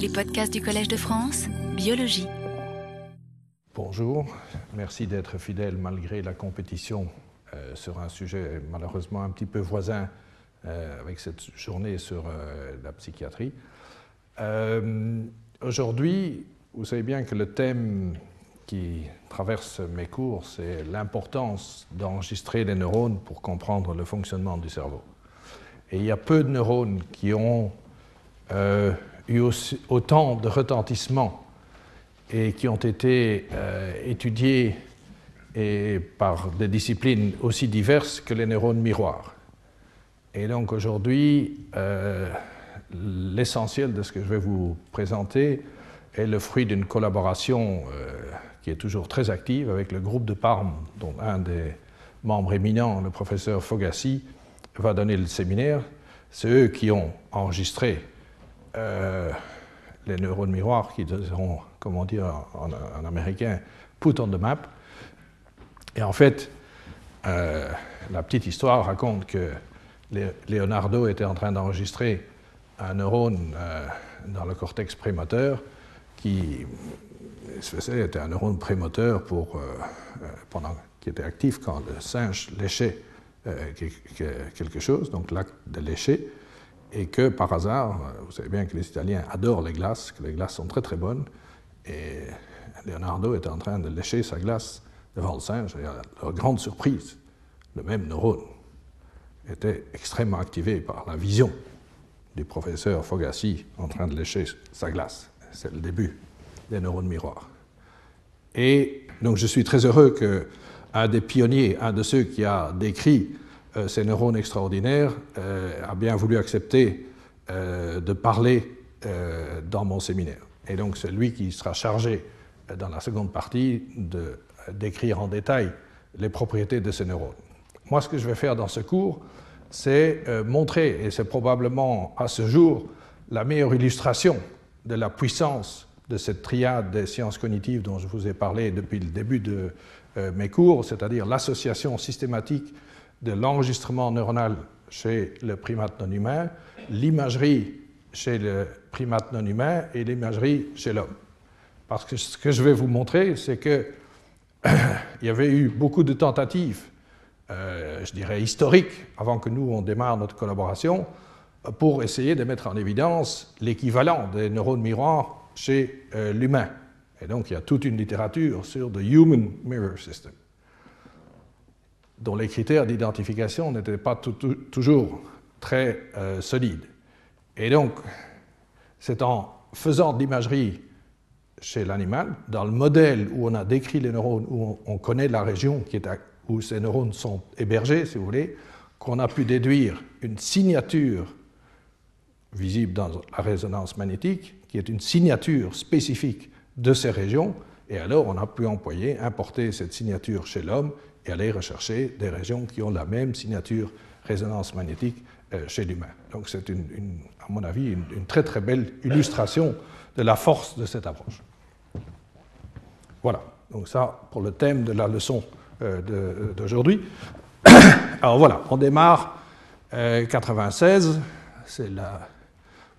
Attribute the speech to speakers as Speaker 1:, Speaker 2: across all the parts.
Speaker 1: Les podcasts du Collège de France, biologie.
Speaker 2: Bonjour, merci d'être fidèle malgré la compétition euh, sur un sujet malheureusement un petit peu voisin euh, avec cette journée sur euh, la psychiatrie. Aujourd'hui, vous savez bien que le thème qui traverse mes cours, c'est l'importance d'enregistrer les neurones pour comprendre le fonctionnement du cerveau. Et il y a peu de neurones qui ont eu autant de retentissement et qui ont été euh, étudiés par des disciplines aussi diverses que les neurones miroirs. Et donc aujourd'hui, euh, l'essentiel de ce que je vais vous présenter est le fruit d'une collaboration qui est toujours très active avec le groupe de Parme, dont un des membres éminents, le professeur Fogassi, va donner le séminaire. C'est eux qui ont enregistré euh, les neurones miroirs, qui seront, comment dire en, américain, put on the map. Et en fait, euh, la petite histoire raconte que Leonardo était en train d'enregistrer un neurone euh, dans le cortex prémoteur qui était un neurone prémoteur pour, pendant, qui était actif quand le singe léchait quelque chose, donc l'acte de lécher, et que par hasard, vous savez bien que les Italiens adorent les glaces, que les glaces sont très très bonnes, et Leonardo était en train de lécher sa glace devant le singe, et à leur grande surprise, le même neurone était extrêmement activé par la vision du professeur Fogassi en train de lécher sa glace. C'est le début des neurones miroirs. Et donc je suis très heureux qu'un des pionniers, un de ceux qui a décrit euh, ces neurones extraordinaires, euh, a bien voulu accepter euh, de parler dans mon séminaire. Et donc c'est lui qui sera chargé dans la seconde partie de décrire en détail les propriétés de ces neurones. Moi, ce que je vais faire dans ce cours, c'est montrer, et c'est probablement à ce jour la meilleure illustration de la puissance de cette triade des sciences cognitives dont je vous ai parlé depuis le début de mes cours, c'est-à-dire l'association systématique de l'enregistrement neuronal chez le primate non humain, l'imagerie chez le primate non humain et l'imagerie chez l'homme. Parce que ce que je vais vous montrer, c'est qu'il y avait eu beaucoup de tentatives, euh, je dirais historiques, avant que nous on démarre notre collaboration, pour essayer de mettre en évidence l'équivalent des neurones miroirs chez euh, l'humain. Et donc il y a toute une littérature sur the Human Mirror System, dont les critères d'identification n'étaient pas toujours très euh, solides. Et donc, c'est en faisant de l'imagerie chez l'animal, dans le modèle où on a décrit les neurones, où on, connaît la région où ces neurones sont hébergés, si vous voulez, qu'on a pu déduire une signature visible dans la résonance magnétique qui est une signature spécifique de ces régions, et alors on a pu employer, importer cette signature chez l'homme et aller rechercher des régions qui ont la même signature résonance magnétique euh, chez l'humain. Donc c'est, à mon avis, une, très très belle illustration de la force de cette approche. Voilà, donc ça pour le thème de la leçon euh, d'aujourd'hui. Alors voilà, on démarre 96, euh, c'est la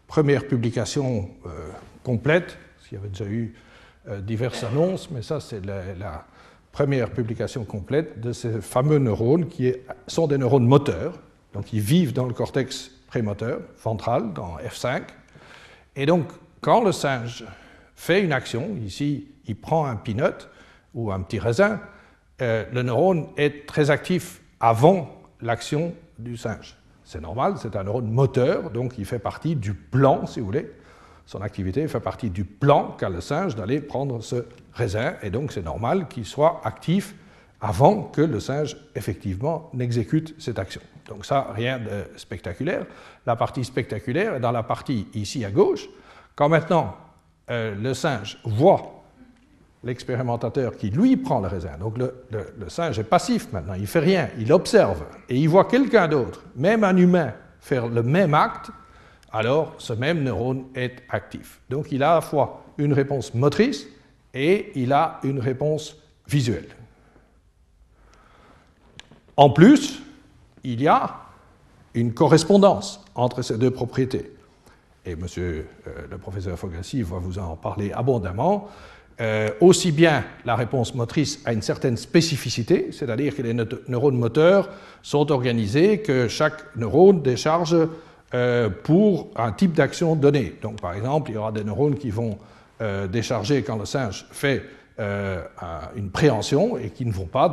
Speaker 2: première publication euh, complète, parce qu'il y avait déjà eu euh, diverses annonces, mais ça c'est la, première publication complète de ces fameux neurones qui sont des neurones moteurs, donc ils vivent dans le cortex prémoteur ventral, dans F5. Et donc quand le singe fait une action, ici il prend un peanut ou un petit raisin, euh, le neurone est très actif avant l'action du singe. C'est normal, c'est un neurone moteur, donc il fait partie du plan, si vous voulez. Son activité fait partie du plan qu'a le singe d'aller prendre ce raisin, et donc c'est normal qu'il soit actif avant que le singe, effectivement, n'exécute cette action. Donc ça, rien de spectaculaire. La partie spectaculaire est dans la partie ici à gauche. Quand maintenant euh, le singe voit l'expérimentateur qui lui prend le raisin. Donc le, singe est passif maintenant, il fait rien, il observe et il voit quelqu'un d'autre, même un humain, faire le même acte, alors ce même neurone est actif. Donc il a à la fois une réponse motrice et il a une réponse visuelle. En plus, il y a une correspondance entre ces deux propriétés. et monsieur le professeur Fogassi va vous en parler abondamment, aussi bien la réponse motrice a une certaine spécificité, c'est-à-dire que les neurones moteurs sont organisés, que chaque neurone décharge pour un type d'action donné. Donc par exemple, il y aura des neurones qui vont décharger quand le singe fait euh, une préhension et qui ne vont pas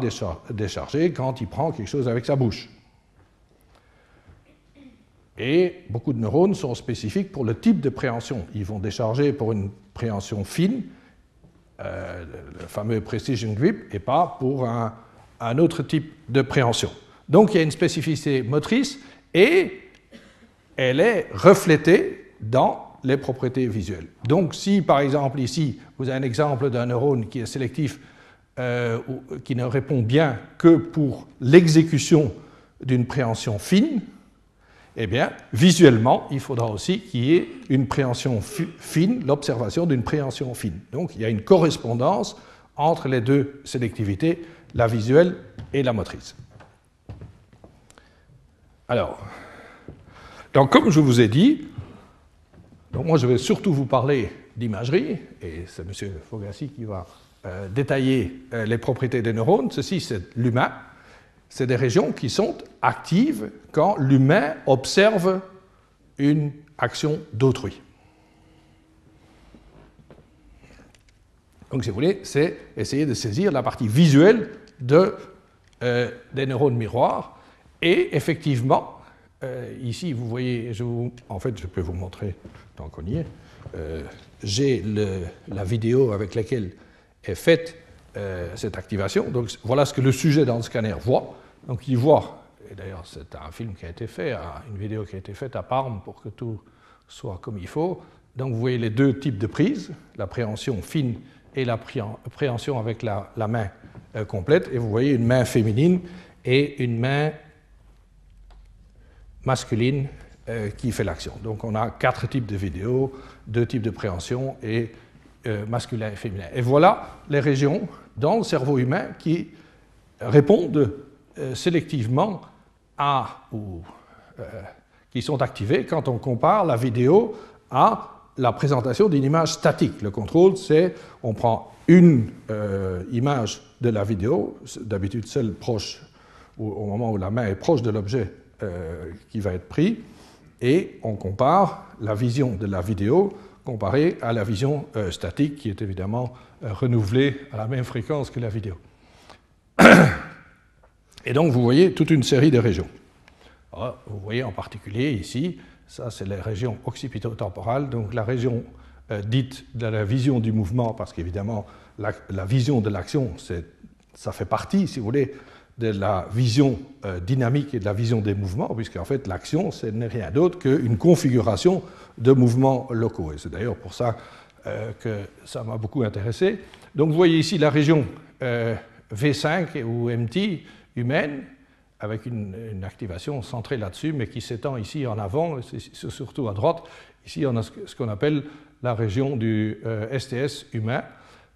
Speaker 2: décharger quand il prend quelque chose avec sa bouche. Et beaucoup de neurones sont spécifiques pour le type de préhension. Ils vont décharger pour une préhension fine, euh, le fameux precision grip, et pas pour un, autre type de préhension. Donc il y a une spécificité motrice et elle est reflétée dans les propriétés visuelles. Donc si par exemple ici, vous avez un exemple d'un neurone qui est sélectif, euh, qui ne répond bien que pour l'exécution d'une préhension fine, eh bien, visuellement, il faudra aussi qu'il y ait une préhension fine, l'observation d'une préhension fine. Donc il y a une correspondance entre les deux sélectivités, la visuelle et la motrice. Alors, donc comme je vous ai dit, donc moi, je vais surtout vous parler d'imagerie, et c'est M. Fogassi qui va euh, détailler euh, les propriétés des neurones. Ceci, c'est l'humain. C'est des régions qui sont actives quand l'humain observe une action d'autrui. Donc, si vous voulez, c'est essayer de saisir la partie visuelle euh, des neurones miroirs. Et effectivement, euh, ici, vous voyez, en fait, je peux vous montrer, tant qu'on y est, euh, j'ai la vidéo avec laquelle est faite euh, cette activation. Donc voilà ce que le sujet dans le scanner voit. Donc il voit, et d'ailleurs c'est un film qui a été fait, une vidéo qui a été faite à Parme pour que tout soit comme il faut. Donc vous voyez les deux types de prises, la préhension fine et la préhension avec la main complète. Et vous voyez une main féminine et une main masculine euh, qui fait l'action. Donc on a quatre types de vidéos, deux types de préhension et euh, masculin et féminin. Et voilà les régions dans le cerveau humain qui répondent euh, sélectivement à ou qui sont activées quand on compare la vidéo à la présentation d'une image statique. Le contrôle, c'est on prend une image de la vidéo, d'habitude celle proche, au moment où la main est proche de l'objet euh, qui va être pris et on compare la vision de la vidéo comparée à la vision euh, statique qui est évidemment euh, renouvelée à la même fréquence que la vidéo. Et donc vous voyez toute une série de régions. vous voyez en particulier ici, ça c'est les régions occipitotemporales, donc la région dite de la vision du mouvement, parce qu'évidemment la, vision de l'action, ça fait partie, si vous voulez, de la vision euh, dynamique et de la vision des mouvements, puisqu'en fait l'action, ce n'est rien d'autre qu'une configuration de mouvements locaux. Et c'est d'ailleurs pour ça euh, que ça m'a beaucoup intéressé. Donc vous voyez ici la région euh, V5 ou MT humaine, avec une, activation centrée là-dessus, mais qui s'étend ici en avant, c'est surtout à droite. Ici, on a ce qu'on appelle la région du STS humain.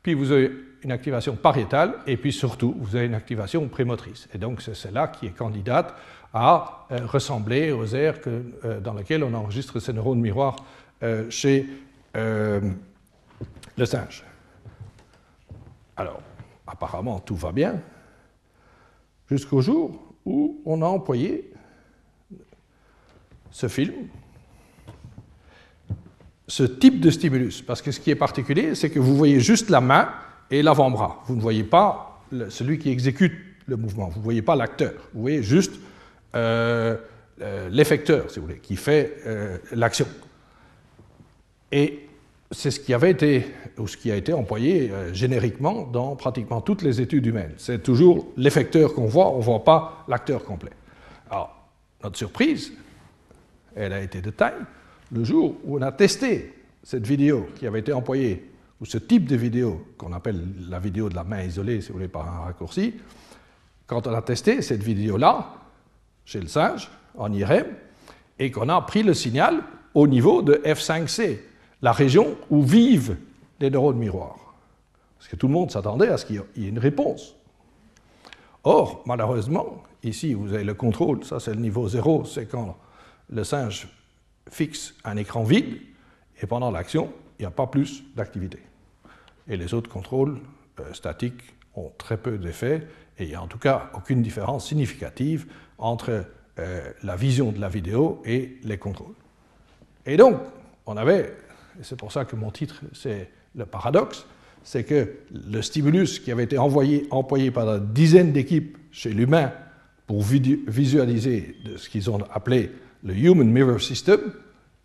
Speaker 2: Puis vous avez une activation pariétale, et puis surtout, vous avez une activation prémotrice. Et donc, c'est celle-là qui est candidate à euh, ressembler aux aires euh, dans lesquelles on enregistre ces neurones miroirs euh, chez le singe. Alors, apparemment, tout va bien, jusqu'au jour où on a employé ce film, ce type de stimulus. Parce que ce qui est particulier, c'est que vous voyez juste la main et l'avant-bras. Vous ne voyez pas celui qui exécute le mouvement, vous ne voyez pas l'acteur, vous voyez juste euh, euh, l'effecteur, si vous voulez, qui fait euh, l'action. Et c'est ce qui avait été, ou ce qui a été employé génériquement dans pratiquement toutes les études humaines. C'est toujours l'effecteur qu'on voit, on ne voit pas l'acteur complet. Alors, notre surprise, elle a été de taille, le jour où on a testé cette vidéo qui avait été employée ou ce type de vidéo, qu'on appelle la vidéo de la main isolée, si vous voulez, par un raccourci, quand on a testé cette vidéo-là, chez le singe, en IRM, et qu'on a pris le signal au niveau de F5C, la région où vivent les neurones miroirs. Parce que tout le monde s'attendait à ce qu'il y ait une réponse. Or, malheureusement, ici, vous avez le contrôle, ça c'est le niveau zéro, c'est quand le singe fixe un écran vide, et pendant l'action, il n'y a pas plus d'activité. Et les autres contrôles euh, statiques ont très peu d'effet, et il n'y a en tout cas aucune différence significative entre euh, la vision de la vidéo et les contrôles. Et donc, on avait, et c'est pour ça que mon titre c'est le paradoxe, c'est que le stimulus qui avait été envoyé, employé par une dizaine d'équipes chez l'humain pour visualiser ce qu'ils ont appelé le Human Mirror System,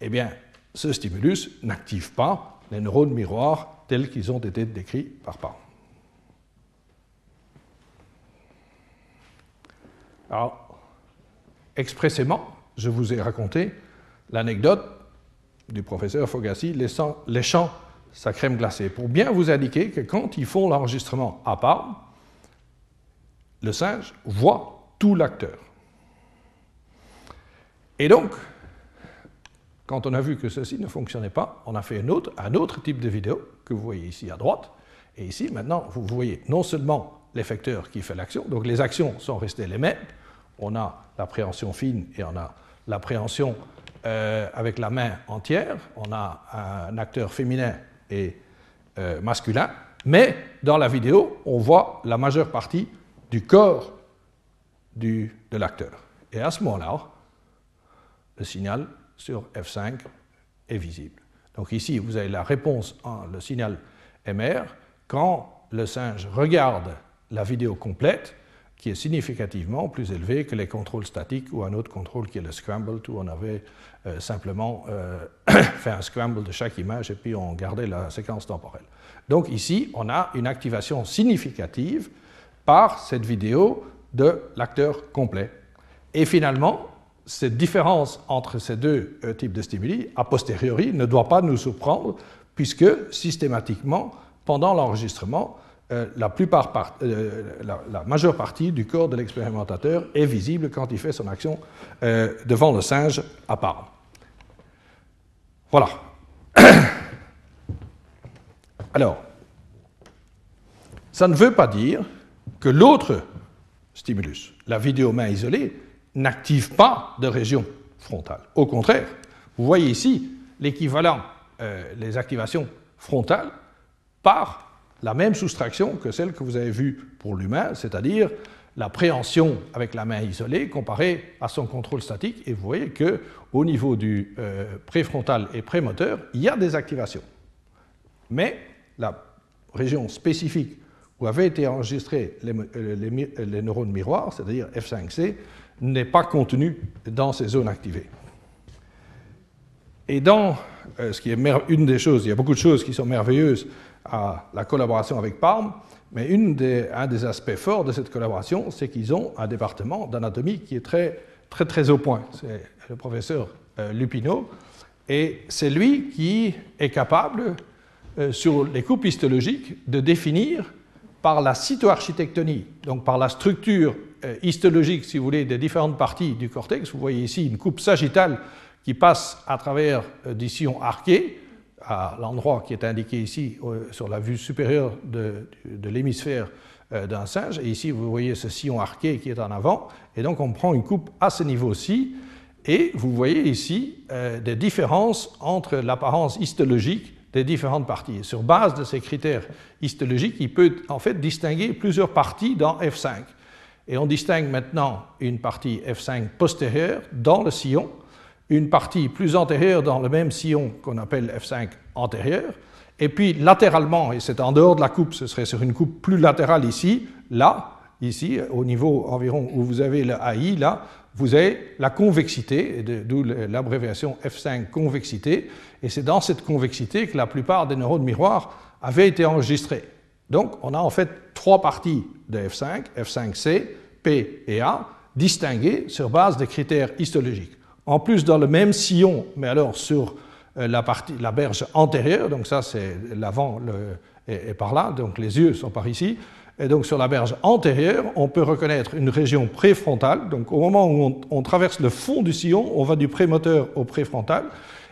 Speaker 2: eh bien, ce stimulus n'active pas les neurones miroirs tels qu'ils ont été décrits par Palm. Alors, expressément, je vous ai raconté l'anecdote du professeur Fogassi léchant sa crème glacée pour bien vous indiquer que quand ils font l'enregistrement à part, le singe voit tout l'acteur. Et donc, quand on a vu que ceci ne fonctionnait pas, on a fait un autre, un autre type de vidéo que vous voyez ici à droite. Et ici, maintenant, vous voyez non seulement l'effecteur qui fait l'action, donc les actions sont restées les mêmes. On a l'appréhension fine et on a l'appréhension euh, avec la main entière. On a un acteur féminin et euh, masculin. Mais dans la vidéo, on voit la majeure partie du corps de l'acteur. Et à ce moment-là, le signal sur F5 est visible. Donc ici, vous avez la réponse en le signal MR quand le singe regarde la vidéo complète, qui est significativement plus élevée que les contrôles statiques ou un autre contrôle qui est le scramble, où on avait euh, simplement euh, fait un scramble de chaque image et puis on gardait la séquence temporelle. Donc ici, on a une activation significative par cette vidéo de l'acteur complet. Et finalement, cette différence entre ces deux euh, types de stimuli, a posteriori, ne doit pas nous surprendre, puisque systématiquement, pendant l'enregistrement, euh, euh, la, majeure partie du corps de l'expérimentateur est visible quand il fait son action devant le singe à part. Voilà. Alors, ça ne veut pas dire que l'autre stimulus, la vidéo main isolée, n'active pas de région frontale. Au contraire, vous voyez ici l'équivalent, euh, les activations frontales, par la même soustraction que celle que vous avez vue pour l'humain, c'est-à-dire la préhension avec la main isolée comparée à son contrôle statique. Et vous voyez qu'au niveau du euh, préfrontal et prémoteur, il y a des activations. Mais la région spécifique où avaient été enregistrés les, euh, les neurones miroirs, c'est-à-dire F5C, n'est pas contenu dans ces zones activées. Et dans euh, ce qui est une des choses, il y a beaucoup de choses qui sont merveilleuses à la collaboration avec Parme, mais une des, un des aspects forts de cette collaboration, c'est qu'ils ont un département d'anatomie qui est très, très, très au point. C'est le professeur euh, Lupino, et c'est lui qui est capable, euh, sur les coupes histologiques, de définir par la cytoarchitectonie, donc par la structure histologique, si vous voulez, des différentes parties du cortex. Vous voyez ici une coupe sagittale qui passe à travers euh, des sillons arqués, à l'endroit qui est indiqué ici sur la vue supérieure de, l'hémisphère euh, d'un singe. Et ici, vous voyez ce sillon arqué qui est en avant. Et donc, on prend une coupe à ce niveau-ci. Et vous voyez ici des différences entre l'apparence histologique des différentes parties. sur base de ces critères histologiques, il peut en fait distinguer plusieurs parties dans F5. Et on distingue maintenant une partie F5 postérieure dans le sillon, une partie plus antérieure dans le même sillon qu'on appelle F5 antérieur, et puis latéralement, et c'est en dehors de la coupe, ce serait sur une coupe plus latérale ici, là, ici, au niveau environ où vous avez le AI, là, vous avez la convexité, d'où l'abréviation F5 convexité, et c'est dans cette convexité que la plupart des neurones miroirs avaient été enregistrés. Donc, on a en fait trois parties de F5, F5C, P et A, distinguées sur base des critères histologiques. En plus, dans le même sillon, mais alors sur euh, la, partie, la berge antérieure, donc ça c'est l'avant est, par là, donc les yeux sont par ici, et donc sur la berge antérieure, on peut reconnaître une région préfrontale, donc au moment où on, on traverse le fond du sillon, on va du prémoteur au préfrontal,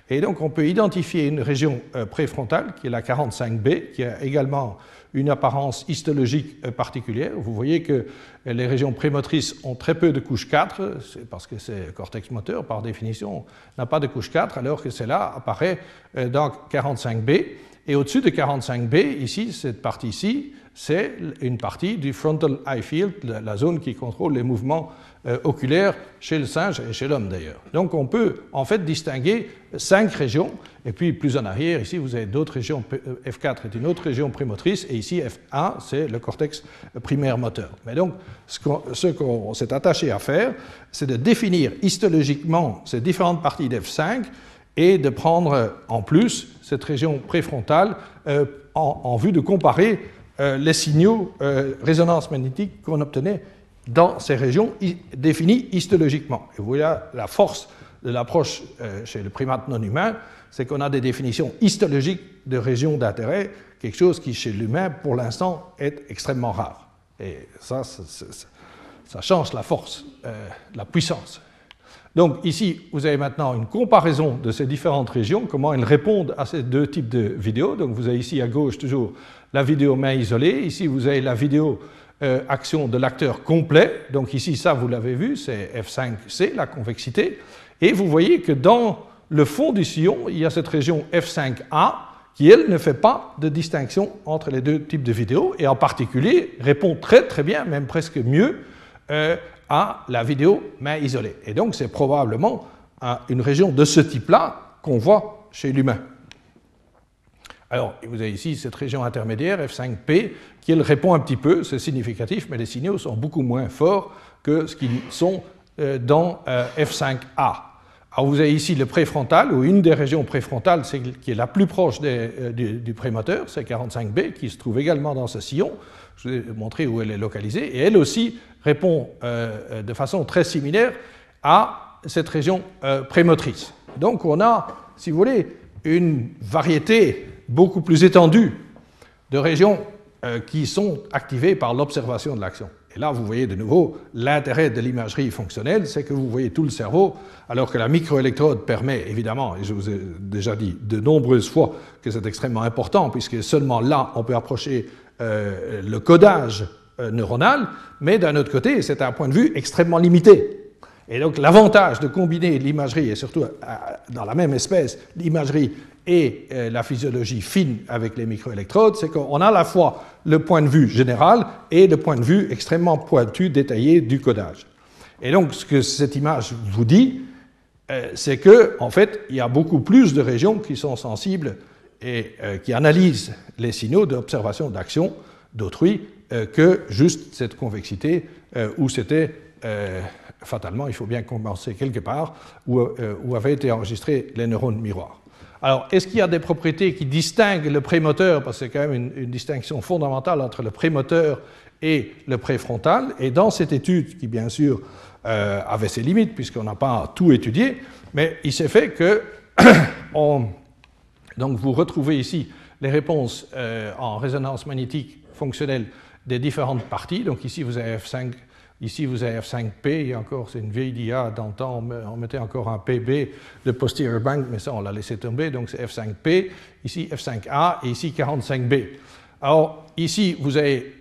Speaker 2: Et donc on peut identifier une région euh, préfrontale, qui est la 45B, qui a également une apparence histologique euh, particulière. Vous voyez que les régions prémotrices ont très peu de couche 4, c'est parce que c'est cortex moteur, par définition, n'a pas de couche 4, alors que cela apparaît euh, dans 45B. Et au-dessus de 45B, ici, cette partie-ci, c'est une partie du frontal eye field, la zone qui contrôle les mouvements euh, oculaires chez le singe et chez l'homme d'ailleurs. Donc on peut en fait distinguer cinq régions, et puis plus en arrière, ici vous avez d'autres régions, euh, F4 est une autre région prémotrice, et ici F1 c'est le cortex primaire moteur. Mais donc ce qu'on s'est attaché à faire, c'est de définir histologiquement ces différentes parties d'F5 et de prendre en plus cette région préfrontale euh, en, vue de comparer euh, les signaux euh, résonance magnétique qu'on obtenait dans ces régions définies histologiquement. Et vous voyez la force de l'approche euh, chez le primate non humain, c'est qu'on a des définitions histologiques de régions d'intérêt, quelque chose qui chez l'humain, pour l'instant, est extrêmement rare. Et ça, ça, change la force, la puissance. Donc ici, vous avez maintenant une comparaison de ces différentes régions, comment elles répondent à ces deux types de vidéos. Donc vous avez ici à gauche toujours la vidéo main isolée. Ici, vous avez la vidéo euh, action de l'acteur complet. Donc ici, ça, vous l'avez vu, c'est F5C, la convexité. Et vous voyez que dans le fond du sillon, il y a cette région F5A qui, elle, ne fait pas de distinction entre les deux types de vidéos et en particulier répond très très bien, même presque mieux, euh, à la vidéo main isolée. Et donc, c'est probablement une région de ce type-là qu'on voit chez l'humain. Alors, vous avez ici cette région intermédiaire, F5P, qui répond un petit peu, c'est significatif, mais les signaux sont beaucoup moins forts que ce qu'ils sont euh, dans euh, F5A. Alors, vous avez ici le préfrontal, ou une des régions préfrontales qui est la plus proche euh, du, prémoteur, c'est 45B, qui se trouve également dans ce sillon. Je vous ai montré où elle est localisée, et elle aussi répond de façon très similaire à cette région prémotrice. Donc, on a, si vous voulez, une variété beaucoup plus étendue de régions euh, qui sont activées par l'observation de l'action. Et là, vous voyez de nouveau l'intérêt de l'imagerie fonctionnelle, c'est que vous voyez tout le cerveau, alors que la microélectrode permet, évidemment, et je vous ai déjà dit de nombreuses fois que c'est extrêmement important, puisque seulement là, on peut approcher euh, le codage euh, neuronal, mais d'un autre côté, c'est un point de vue extrêmement limité. Et donc l'avantage de combiner l'imagerie, et surtout dans la même espèce, l'imagerie et euh, la physiologie fine avec les microélectrodes, c'est qu'on a à la fois le point de vue général et le point de vue extrêmement pointu, détaillé du codage. Et donc, ce que cette image vous dit, euh, c'est que, en fait, il y a beaucoup plus de régions qui sont sensibles et euh, qui analysent les signaux d'observation d'action d'autrui que juste cette convexité où c'était fatalement, il faut bien commencer quelque part, où, où avaient été enregistrés les neurones miroirs. Alors, est-ce qu'il y a des propriétés qui distinguent le prémoteur, parce que c'est quand même une, distinction fondamentale entre le prémoteur et le préfrontal, et dans cette étude, qui bien sûr euh, avait ses limites, puisqu'on n'a pas tout étudié, mais il s'est fait que, donc vous retrouvez ici les réponses euh, en résonance magnétique fonctionnelle des différentes parties, donc ici vous avez F5 Ici, vous avez F5P, et encore, c'est une vieille DIA, temps, on mettait encore un PB de posterior bank, mais ça, on l'a laissé tomber, donc c'est F5P, ici F5A, et ici 45B. Alors, ici, vous avez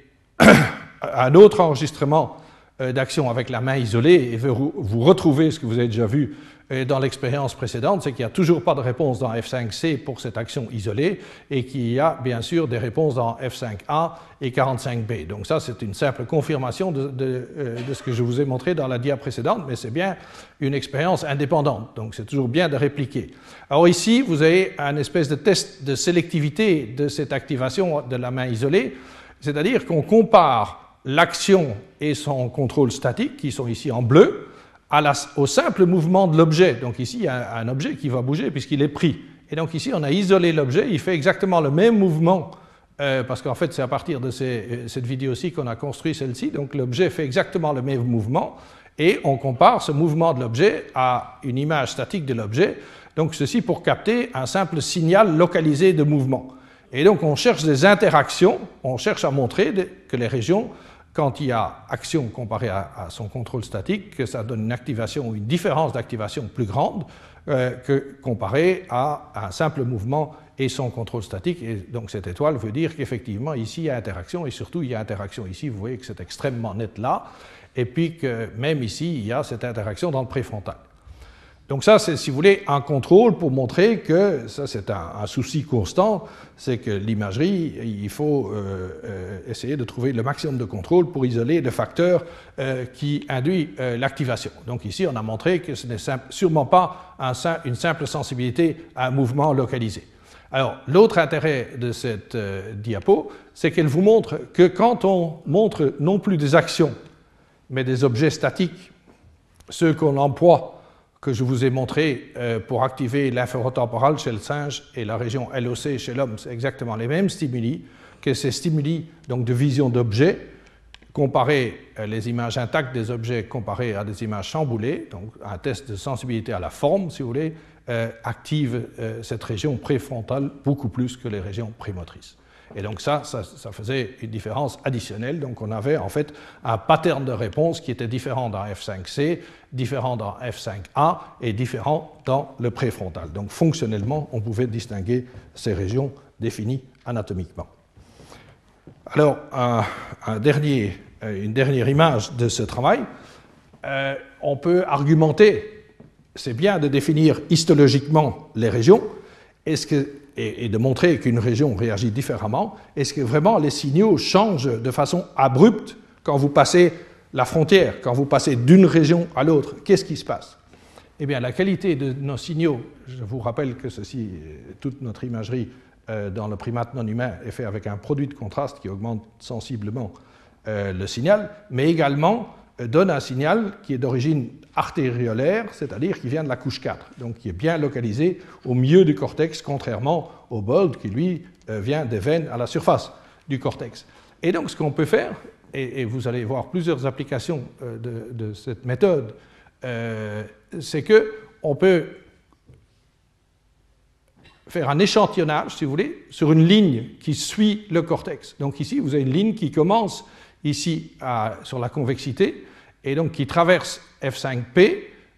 Speaker 2: un autre enregistrement euh, d'action avec la main isolée, et vous retrouvez ce que vous avez déjà vu dans l'expérience précédente, c'est qu'il n'y a toujours pas de réponse dans F5C pour cette action isolée et qu'il y a bien sûr des réponses dans F5A et 45B. Donc ça, c'est une simple confirmation de, euh, de, ce que je vous ai montré dans la dia précédente, mais c'est bien une expérience indépendante. Donc c'est toujours bien de répliquer. Alors ici, vous avez un espèce de test de sélectivité de cette activation de la main isolée, c'est-à-dire qu'on compare l'action et son contrôle statique, qui sont ici en bleu, au simple mouvement de l'objet. Donc ici, il y a un objet qui va bouger puisqu'il est pris. Et donc ici, on a isolé l'objet, il fait exactement le même mouvement, euh, parce qu'en fait, c'est à partir de euh, cette vidéo-ci qu'on a construit celle-ci. Donc l'objet fait exactement le même mouvement, et on compare ce mouvement de l'objet à une image statique de l'objet. Donc ceci pour capter un simple signal localisé de mouvement. Et donc on cherche des interactions, on cherche à montrer que les régions quand il y a action comparée à, son contrôle statique, que ça donne une activation une différence d'activation plus grande euh, que comparée à un simple mouvement et son contrôle statique. Et donc cette étoile veut dire qu'effectivement, ici, il y a interaction, et surtout, il y a interaction ici. Vous voyez que c'est extrêmement net là, et puis que même ici, il y a cette interaction dans le préfrontal. Donc ça, c'est, si vous voulez, un contrôle pour montrer que, ça c'est un, souci constant, c'est que l'imagerie, il faut euh, euh, essayer de trouver le maximum de contrôle pour isoler le facteur euh, qui induit l'activation. Donc ici, on a montré que ce n'est sûrement pas un, une simple sensibilité à un mouvement localisé. Alors, l'autre intérêt de cette diapo, c'est qu'elle vous montre que quand on montre non plus des actions, mais des objets statiques, ceux qu'on emploie que je vous ai montré euh, pour activer l'infratemporal chez le singe et la région LOC chez l'homme, c'est exactement les mêmes stimuli que ces stimuli donc, de vision d'objets, comparer euh, les images intactes des objets comparées à des images chamboulées, donc un test de sensibilité à la forme, si vous voulez, euh, active cette région préfrontale beaucoup plus que les régions prémotrices. Et donc ça, ça, faisait une différence additionnelle. Donc on avait en fait un pattern de réponse qui était différent dans F5C, différent dans F5A et différent dans le préfrontal. Donc fonctionnellement, on pouvait distinguer ces régions définies anatomiquement. Alors, dernier, une dernière image de ce travail. Euh, on peut argumenter, c'est bien de définir histologiquement les régions. Est-ce que et, de montrer qu'une région réagit différemment, est-ce que vraiment les signaux changent de façon abrupte quand vous passez la frontière, quand vous passez d'une région à l'autre? Qu'est-ce qui se passe? Eh bien, la qualité de nos signaux, je vous rappelle que ceci, toute notre imagerie euh, dans le primate non humain est faite avec un produit de contraste qui augmente sensiblement euh, le signal, mais également donne un signal qui est d'origine artériolaire, c'est-à-dire qui vient de la couche 4, donc qui est bien localisé au milieu du cortex, contrairement au BOLD qui, lui, euh, vient des veines à la surface du cortex. Et donc, ce qu'on peut faire, et, vous allez voir plusieurs applications euh, de, cette méthode, c'est qu'on peut faire un échantillonnage, si vous voulez, sur une ligne qui suit le cortex. Donc ici, vous avez une ligne qui commence ici sur la convexité, et donc qui traverse F5P,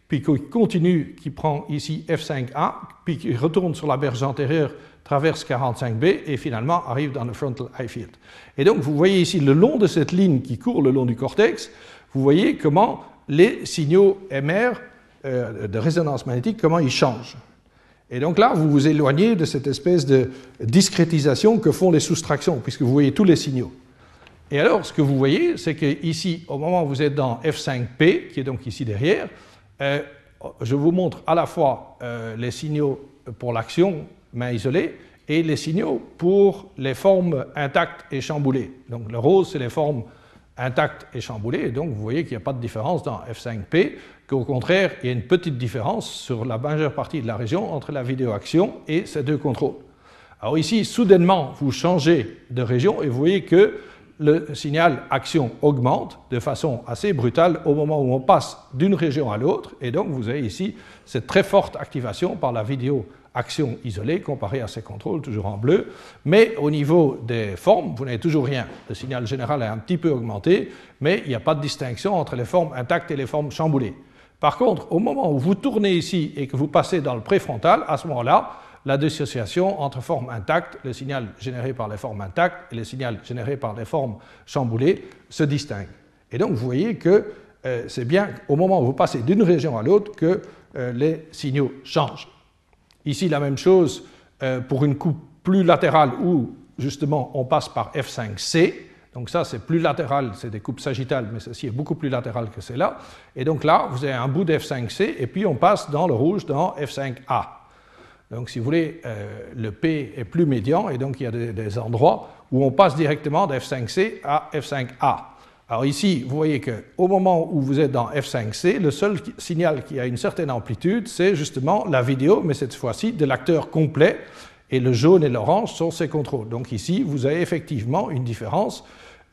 Speaker 2: puis qui continue, qui prend ici F5A, puis qui retourne sur la berge antérieure, traverse 45B, et finalement arrive dans le frontal eye field. Et donc vous voyez ici, le long de cette ligne qui court le long du cortex, vous voyez comment les signaux MR euh, de résonance magnétique, comment ils changent. Et donc là, vous vous éloignez de cette espèce de discrétisation que font les soustractions, puisque vous voyez tous les signaux. Et alors, ce que vous voyez, c'est qu'ici, au moment où vous êtes dans F5P, qui est donc ici derrière, euh, je vous montre à la fois euh, les signaux pour l'action, main isolée, et les signaux pour les formes intactes et chamboulées. Donc le rose, c'est les formes intactes et chamboulées, et donc vous voyez qu'il n'y a pas de différence dans F5P, qu'au contraire, il y a une petite différence sur la majeure partie de la région entre la vidéo-action et ces deux contrôles. Alors ici, soudainement, vous changez de région et vous voyez que le signal action augmente de façon assez brutale au moment où on passe d'une région à l'autre, et donc vous avez ici cette très forte activation par la vidéo action isolée comparée à ces contrôles toujours en bleu, mais au niveau des formes, vous n'avez toujours rien. Le signal général est un petit peu augmenté, mais il n'y a pas de distinction entre les formes intactes et les formes chamboulées. Par contre, au moment où vous tournez ici et que vous passez dans le préfrontal, à ce moment-là, la dissociation entre formes intactes, le signal généré par les formes intactes et le signal généré par les formes chamboulées se distinguent. Et donc vous voyez que euh, c'est bien au moment où vous passez d'une région à l'autre que euh, les signaux changent. Ici la même chose euh, pour une coupe plus latérale où justement on passe par F5C. Donc ça c'est plus latéral, c'est des coupes sagittales, mais ceci est beaucoup plus latéral que celle-là. Et donc là vous avez un bout d'F5C et puis on passe dans le rouge dans F5A. Donc, si vous voulez, euh, le P est plus médian et donc il y a des, endroits où on passe directement de F5C à F5A. Alors ici, vous voyez qu'au moment où vous êtes dans F5C, le seul signal qui a une certaine amplitude, c'est justement la vidéo, mais cette fois-ci de l'acteur complet, et le jaune et l'orange sont ces contrôles. Donc ici, vous avez effectivement une différence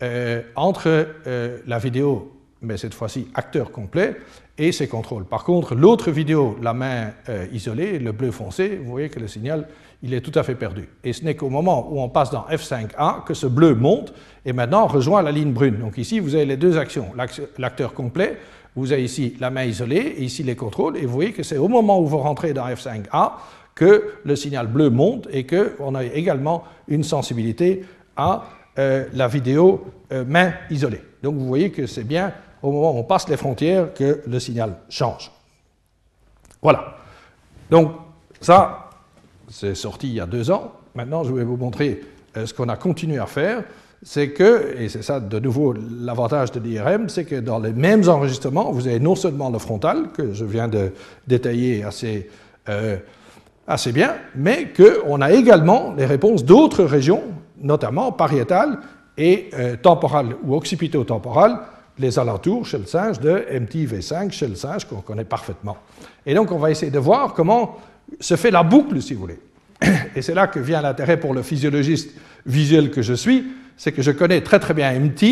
Speaker 2: euh, entre euh, la vidéo, mais cette fois-ci acteur complet, et ses contrôles. Par contre, l'autre vidéo, la main euh, isolée, le bleu foncé, vous voyez que le signal il est tout à fait perdu. Et ce n'est qu'au moment où on passe dans F5A que ce bleu monte et maintenant rejoint la ligne brune. Donc ici, vous avez les deux actions, l'acteur complet, vous avez ici la main isolée et ici les contrôles, et vous voyez que c'est au moment où vous rentrez dans F5A que le signal bleu monte et qu'on a également une sensibilité à euh, la vidéo euh, main isolée. Donc vous voyez que c'est bien au moment où on passe les frontières que le signal change. Voilà. Donc ça, c'est sorti il y a deux ans. Maintenant, je vais vous montrer euh, ce qu'on a continué à faire. C'est que, et c'est ça de nouveau l'avantage de l'IRM, c'est que dans les mêmes enregistrements, vous avez non seulement le frontal, que je viens de détailler assez, euh, bien, mais qu'on a également les réponses d'autres régions, notamment pariétales et euh, temporales ou occipito-temporales, les alentours chez le singe de MTV5 chez le singe qu'on connaît parfaitement. Et donc on va essayer de voir comment se fait la boucle, si vous voulez. Et c'est là que vient l'intérêt pour le physiologiste visuel que je suis, c'est que je connais très très bien MT,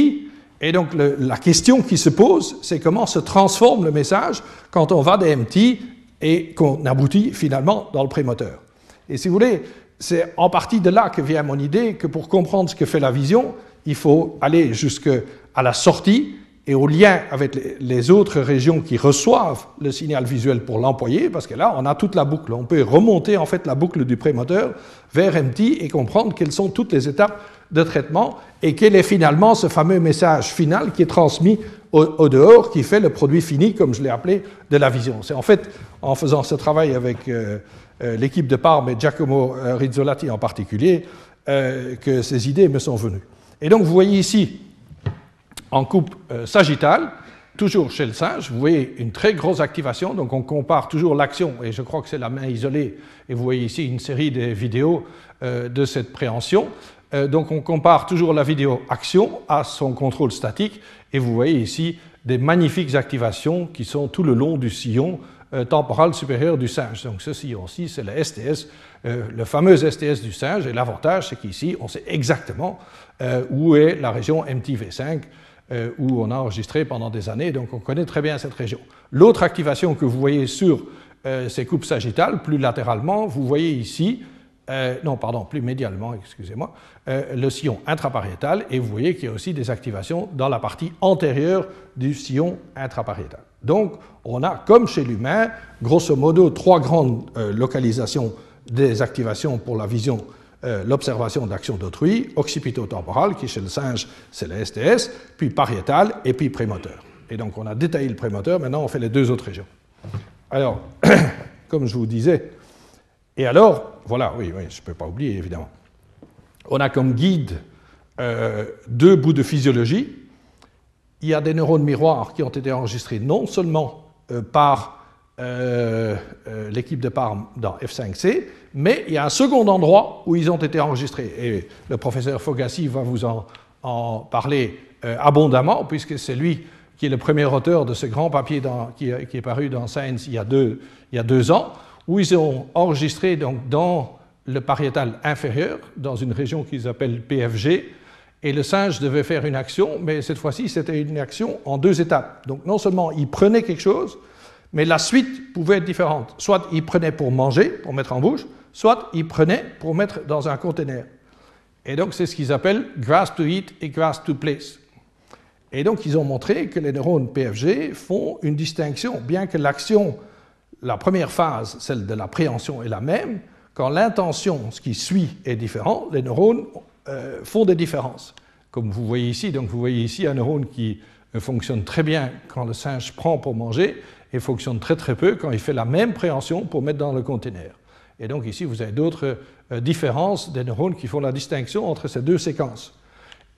Speaker 2: et donc la question qui se pose, c'est comment se transforme le message quand on va des MT et qu'on aboutit finalement dans le prémoteur. Et si vous voulez, c'est en partie de là que vient mon idée que pour comprendre ce que fait la vision, il faut aller jusqu'à la sortie et au lien avec les autres régions qui reçoivent le signal visuel pour l'employer, parce que là, on a toute la boucle. On peut remonter en fait la boucle du prémoteur vers MT et comprendre quelles sont toutes les étapes de traitement et quel est finalement ce fameux message final qui est transmis au, dehors, qui fait le produit fini, comme je l'ai appelé, de la vision. C'est en fait en faisant ce travail avec euh, euh, l'équipe de Parme et Giacomo euh, Rizzolatti en particulier que ces idées me sont venues. Et donc vous voyez ici en coupe euh, sagittale, toujours chez le singe, vous voyez une très grosse activation, donc on compare toujours l'action, et je crois que c'est la main isolée, et vous voyez ici une série de vidéos euh, de cette préhension. Euh, donc on compare toujours la vidéo action à son contrôle statique, et vous voyez ici des magnifiques activations qui sont tout le long du sillon temporal supérieur du singe. Donc ce sillon-ci, c'est le STS, le fameux STS du singe, et l'avantage, c'est qu'ici, on sait exactement où est la région MTV5, euh, où on a enregistré pendant des années, donc on connaît très bien cette région. L'autre activation que vous voyez sur euh, ces coupes sagittales, plus latéralement, vous voyez ici, euh, non, pardon, plus médialement, excusez-moi, le sillon intrapariétal, et vous voyez qu'il y a aussi des activations dans la partie antérieure du sillon intrapariétal. Donc, on a, comme chez l'humain, grosso modo, trois grandes localisations des activations pour la vision euh, l'observation d'action d'autrui, occipito-temporale, qui chez le singe, c'est le STS, puis pariétal et puis prémoteur. Et donc on a détaillé le prémoteur, maintenant on fait les deux autres régions. Alors, comme je vous disais, et alors, voilà, oui, oui je ne peux pas oublier évidemment. On a comme guide euh, deux bouts de physiologie. Il y a des neurones miroirs qui ont été enregistrés non seulement euh, par l'équipe de Parme dans F5C, mais il y a un second endroit où ils ont été enregistrés. Et le professeur Fogassi va vous en, parler euh, abondamment, puisque c'est lui qui est le premier auteur de ce grand papier qui, est paru dans Science il y, a deux, il y a deux ans, où ils ont enregistré donc, dans le pariétal inférieur, dans une région qu'ils appellent PFG, et le singe devait faire une action, mais cette fois-ci, c'était une action en deux étapes. Donc non seulement il prenait quelque chose, mais la suite pouvait être différente. Soit il prenait pour manger, pour mettre en bouche, soit ils prenaient pour mettre dans un conteneur. Et donc, c'est ce qu'ils appellent grass to eat et grass to place. Et donc, ils ont montré que les neurones PFG font une distinction, bien que l'action, la première phase, celle de la préhension, est la même, quand l'intention, ce qui suit, est différent, les neurones euh, font des différences. Comme vous voyez ici, donc vous voyez ici un neurone qui euh, fonctionne très bien quand le singe prend pour manger et fonctionne très très peu quand il fait la même préhension pour mettre dans le conteneur. Et donc ici, vous avez d'autres euh, différences des neurones qui font la distinction entre ces deux séquences.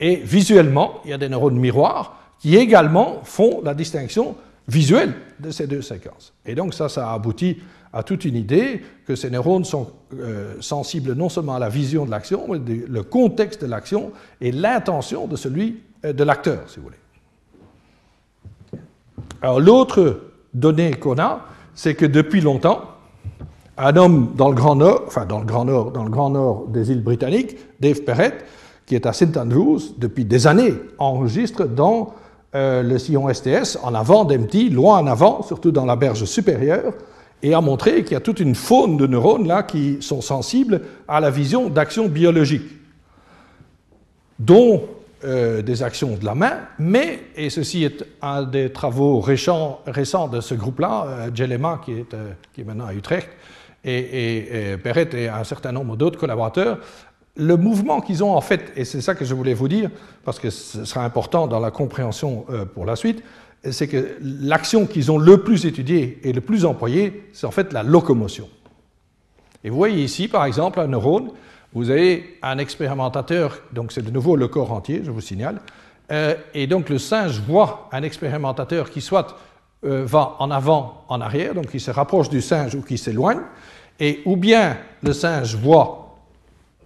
Speaker 2: Et visuellement, il y a des neurones miroirs qui également font la distinction visuelle de ces deux séquences. Et donc ça, ça aboutit à toute une idée que ces neurones sont euh, sensibles non seulement à la vision de l'action, mais le contexte de l'action et l'intention de celui euh, de l'acteur, si vous voulez. Alors l'autre donnée qu'on a, c'est que depuis longtemps, un homme dans le Grand Nord, enfin dans le Grand Nord, dans le Grand Nord des îles britanniques, Dave Perrett, qui est à St Andrews depuis des années, enregistre dans euh, le sillon STS en avant d'MT, loin en avant, surtout dans la berge supérieure, et a montré qu'il y a toute une faune de neurones là qui sont sensibles à la vision d'actions biologiques, dont euh, des actions de la main, mais, et ceci est un des travaux récents, de ce groupe-là, euh, qui est, euh, qui est maintenant à Utrecht, et, et, et Perret et un certain nombre d'autres collaborateurs, le mouvement qu'ils ont en fait, et c'est ça que je voulais vous dire, parce que ce sera important dans la compréhension euh, pour la suite, c'est que l'action qu'ils ont le plus étudiée et le plus employée, c'est en fait la locomotion. Et vous voyez ici, par exemple, un neurone, vous avez un expérimentateur, donc c'est de nouveau le corps entier, je vous signale, euh, et donc le singe voit un expérimentateur qui soit euh, va en avant, en arrière, donc qui se rapproche du singe ou qui s'éloigne, et ou bien le singe voit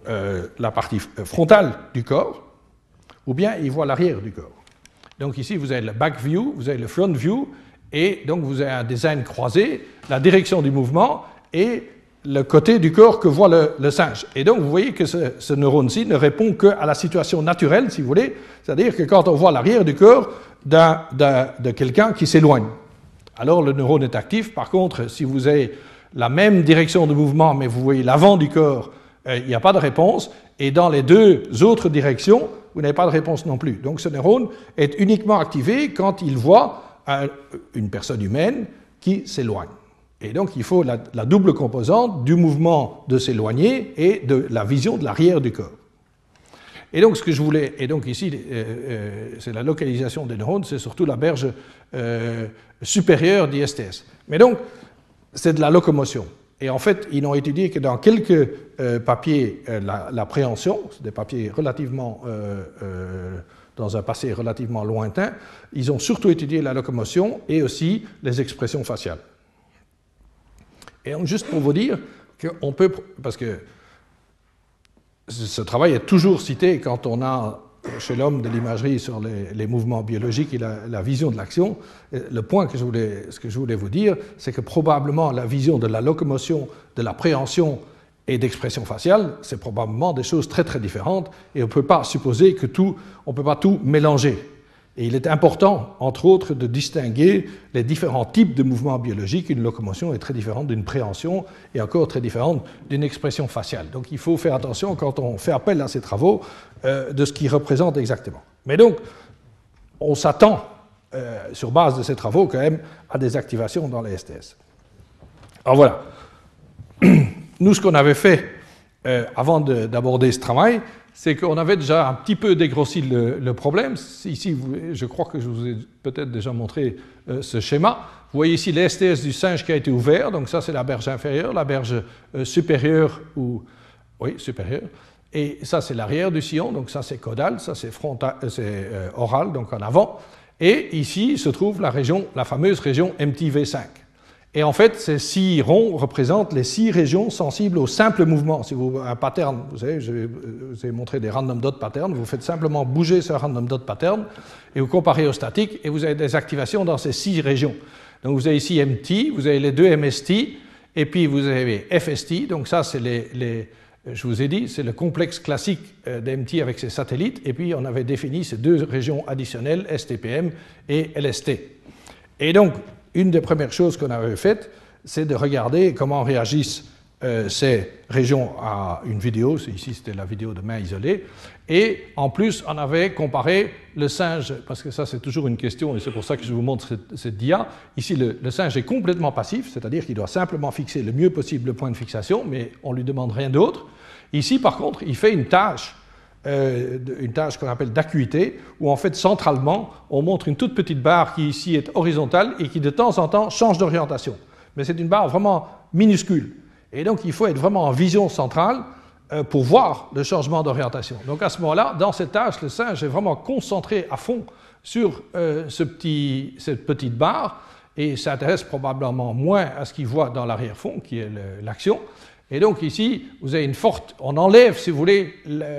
Speaker 2: euh, la partie frontale du corps, ou bien il voit l'arrière du corps. Donc ici, vous avez le back view, vous avez le front view, et donc vous avez un design croisé, la direction du mouvement et le côté du corps que voit le, singe. Et donc vous voyez que ce, neurone-ci ne répond qu'à la situation naturelle, si vous voulez, c'est-à-dire que quand on voit l'arrière du corps de quelqu'un qui s'éloigne, alors le neurone est actif. Par contre, si vous avez la même direction de mouvement, mais vous voyez l'avant du corps, euh, il n'y a pas de réponse. Et dans les deux autres directions, vous n'avez pas de réponse non plus. Donc ce neurone est uniquement activé quand il voit un, une personne humaine qui s'éloigne. Et donc il faut la, double composante du mouvement de s'éloigner et de la vision de l'arrière du corps. Et donc ce que je voulais, et donc ici euh, euh, c'est la localisation des neurones, c'est surtout la berge euh, supérieure d'ISTS. Mais donc c'est de la locomotion. Et en fait, ils n'ont étudié que dans quelques euh, papiers l'appréhension, la, des papiers relativement dans un passé relativement lointain. Ils ont surtout étudié la locomotion et aussi les expressions faciales. Et donc, juste pour vous dire qu'on peut, parce que ce travail est toujours cité quand on a chez l'homme de l'imagerie sur les, mouvements biologiques et la, vision de l'action. Le point que je voulais, ce que je voulais vous dire, c'est que probablement la vision de la locomotion, de la préhension et d'expression faciale, c'est probablement des choses très très différentes et on ne peut pas supposer que tout, on ne peut pas tout mélanger. Et il est important, entre autres, de distinguer les différents types de mouvements biologiques. Une locomotion est très différente d'une préhension et encore très différente d'une expression faciale. Donc il faut faire attention quand on fait appel à ces travaux euh, de ce qu'ils représentent exactement. Mais donc, on s'attend, euh, sur base de ces travaux, quand même, à des activations dans les STS. Alors voilà. Nous, ce qu'on avait fait euh, avant d'aborder ce travail, c'est qu'on avait déjà un petit peu dégrossi le, problème. Ici, je crois que je vous ai peut-être déjà montré euh, ce schéma. Vous voyez ici les STS du singe qui a été ouvert, donc ça c'est la berge inférieure, la berge euh, supérieure ou oui supérieure, et ça c'est l'arrière du sillon, donc ça c'est caudal, ça c'est frontal, euh, c'est oral, donc en avant. Et ici se trouve la région, la fameuse région MTV5. Et en fait, ces six ronds représentent les six régions sensibles au simple mouvement. Si vous un pattern, vous savez, je vous ai montré des random dot patterns, vous faites simplement bouger ce random dot pattern et vous comparez au statique et vous avez des activations dans ces six régions. Donc vous avez ici MT, vous avez les deux MST et puis vous avez FST. Donc ça, c'est les, les, je vous ai dit, c'est le complexe classique euh, d'MT avec ses satellites. Et puis on avait défini ces deux régions additionnelles, STPM et LST. Et donc une des premières choses qu'on avait faites, c'est de regarder comment réagissent euh, ces régions à une vidéo. Ici, c'était la vidéo de main isolée. Et en plus, on avait comparé le singe, parce que ça, c'est toujours une question, et c'est pour ça que je vous montre cette, cette dia. Ici, le, le, singe est complètement passif, c'est-à-dire qu'il doit simplement fixer le mieux possible le point de fixation, mais on ne lui demande rien d'autre. Ici, par contre, il fait une tâche euh, une tâche qu'on appelle d'acuité, où en fait centralement on montre une toute petite barre qui ici est horizontale et qui de temps en temps change d'orientation. Mais c'est une barre vraiment minuscule. Et donc il faut être vraiment en vision centrale euh, pour voir le changement d'orientation. Donc à ce moment-là, dans cette tâche, le singe est vraiment concentré à fond sur euh, ce petit, cette petite barre et s'intéresse probablement moins à ce qu'il voit dans l'arrière-fond, qui est l'action, et donc ici, vous avez une forte, on enlève, si vous voulez,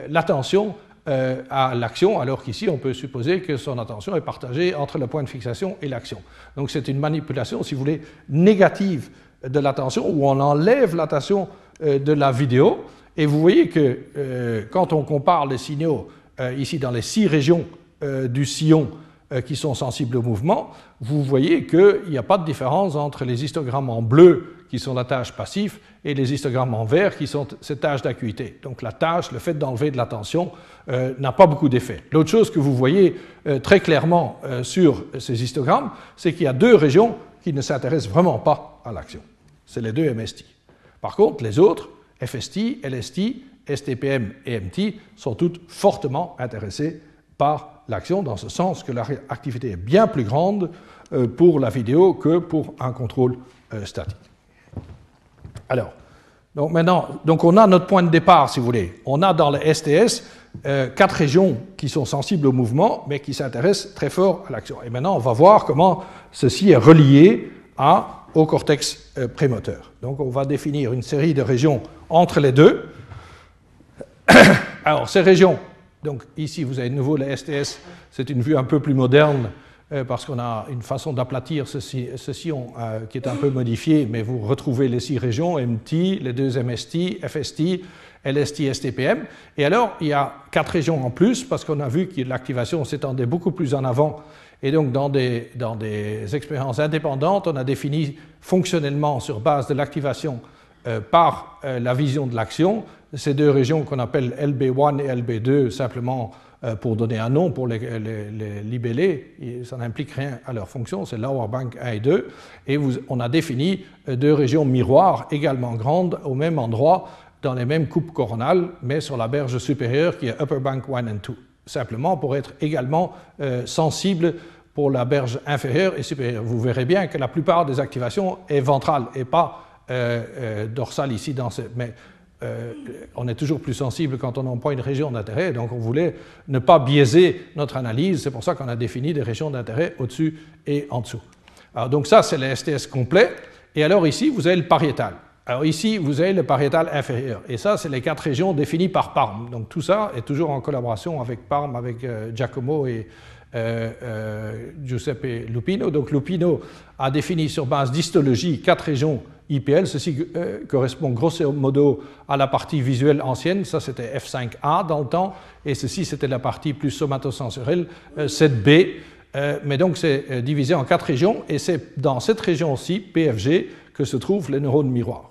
Speaker 2: l'attention euh, à l'action, alors qu'ici, on peut supposer que son attention est partagée entre le point de fixation et l'action. Donc c'est une manipulation, si vous voulez, négative de l'attention, où on enlève l'attention euh, de la vidéo. Et vous voyez que euh, quand on compare les signaux ici dans les six régions du sillon qui sont sensibles au mouvement, vous voyez qu'il n'y a pas de différence entre les histogrammes en bleu qui sont la tâche passive, et les histogrammes en vert, qui sont ces tâches d'acuité. Donc la tâche, le fait d'enlever de l'attention, euh, n'a pas beaucoup d'effet. L'autre chose que vous voyez euh, très clairement euh, sur ces histogrammes, c'est qu'il y a deux régions qui ne s'intéressent vraiment pas à l'action. C'est les deux MST. Par contre, les autres, FST, LST, STPM et MT, sont toutes fortement intéressées par l'action, dans ce sens que leur activité est bien plus grande pour la vidéo que pour un contrôle statique. Alors, donc maintenant, donc on a notre point de départ, si vous voulez. On a dans le STS euh, quatre régions qui sont sensibles au mouvement, mais qui s'intéressent très fort à l'action. Et maintenant, on va voir comment ceci est relié au cortex euh, prémoteur. Donc, on va définir une série de régions entre les deux. Alors, ces régions, donc ici, vous avez de nouveau le STS, c'est une vue un peu plus moderne parce qu'on a une façon d'aplatir ce, sillon euh, qui est un peu modifié, mais vous retrouvez les six régions, MT, les deux MST, FST, LST, STPM. Et alors, il y a quatre régions en plus, parce qu'on a vu que l'activation s'étendait beaucoup plus en avant. Et donc, dans des, dans des expériences indépendantes, on a défini fonctionnellement, sur base de l'activation euh, par la vision de l'action, ces deux régions qu'on appelle LB1 et LB2, simplement euh, pour donner un nom pour les, libellés, ça n'implique rien à leur fonction, c'est Lower Bank 1 et 2, et on a défini euh, deux régions miroirs également grandes au même endroit, dans les mêmes coupes coronales, mais sur la berge supérieure qui est Upper Bank 1 et 2, simplement pour être également euh, sensible pour la berge inférieure et supérieure. Vous verrez bien que la plupart des activations est ventrale et pas dorsale ici dans ce, euh, on est toujours plus sensible quand on emploie une région d'intérêt, donc on voulait ne pas biaiser notre analyse, c'est pour ça qu'on a défini des régions d'intérêt au-dessus et en dessous. Alors donc ça, c'est le STS complet, et alors ici, vous avez le pariétal. Alors ici, vous avez le pariétal inférieur, et ça, c'est les quatre régions définies par Parm. Donc tout ça est toujours en collaboration avec Parm, avec euh, Giacomo et euh, Giuseppe Lupino. Donc Lupino a défini sur base d'histologie quatre régions IPL. Ceci euh, correspond grosso modo à la partie visuelle ancienne, ça c'était F5A dans le temps, et ceci c'était la partie plus somatosensorielle, 7B. Euh, euh, mais donc c'est divisé en quatre régions, et c'est dans cette région-ci, PFG, que se trouvent les neurones miroirs.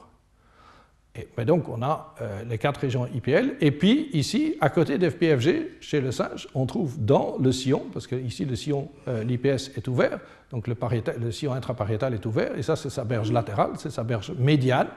Speaker 2: Donc, on a euh, les quatre régions IPL. Et puis, ici, à côté d'FPFG, chez le singe, on trouve dans le sillon, parce que ici, le sillon, euh, l'IPS est ouvert, donc le, le sillon intrapariétal est ouvert, et ça, c'est sa berge latérale, c'est sa berge médiane.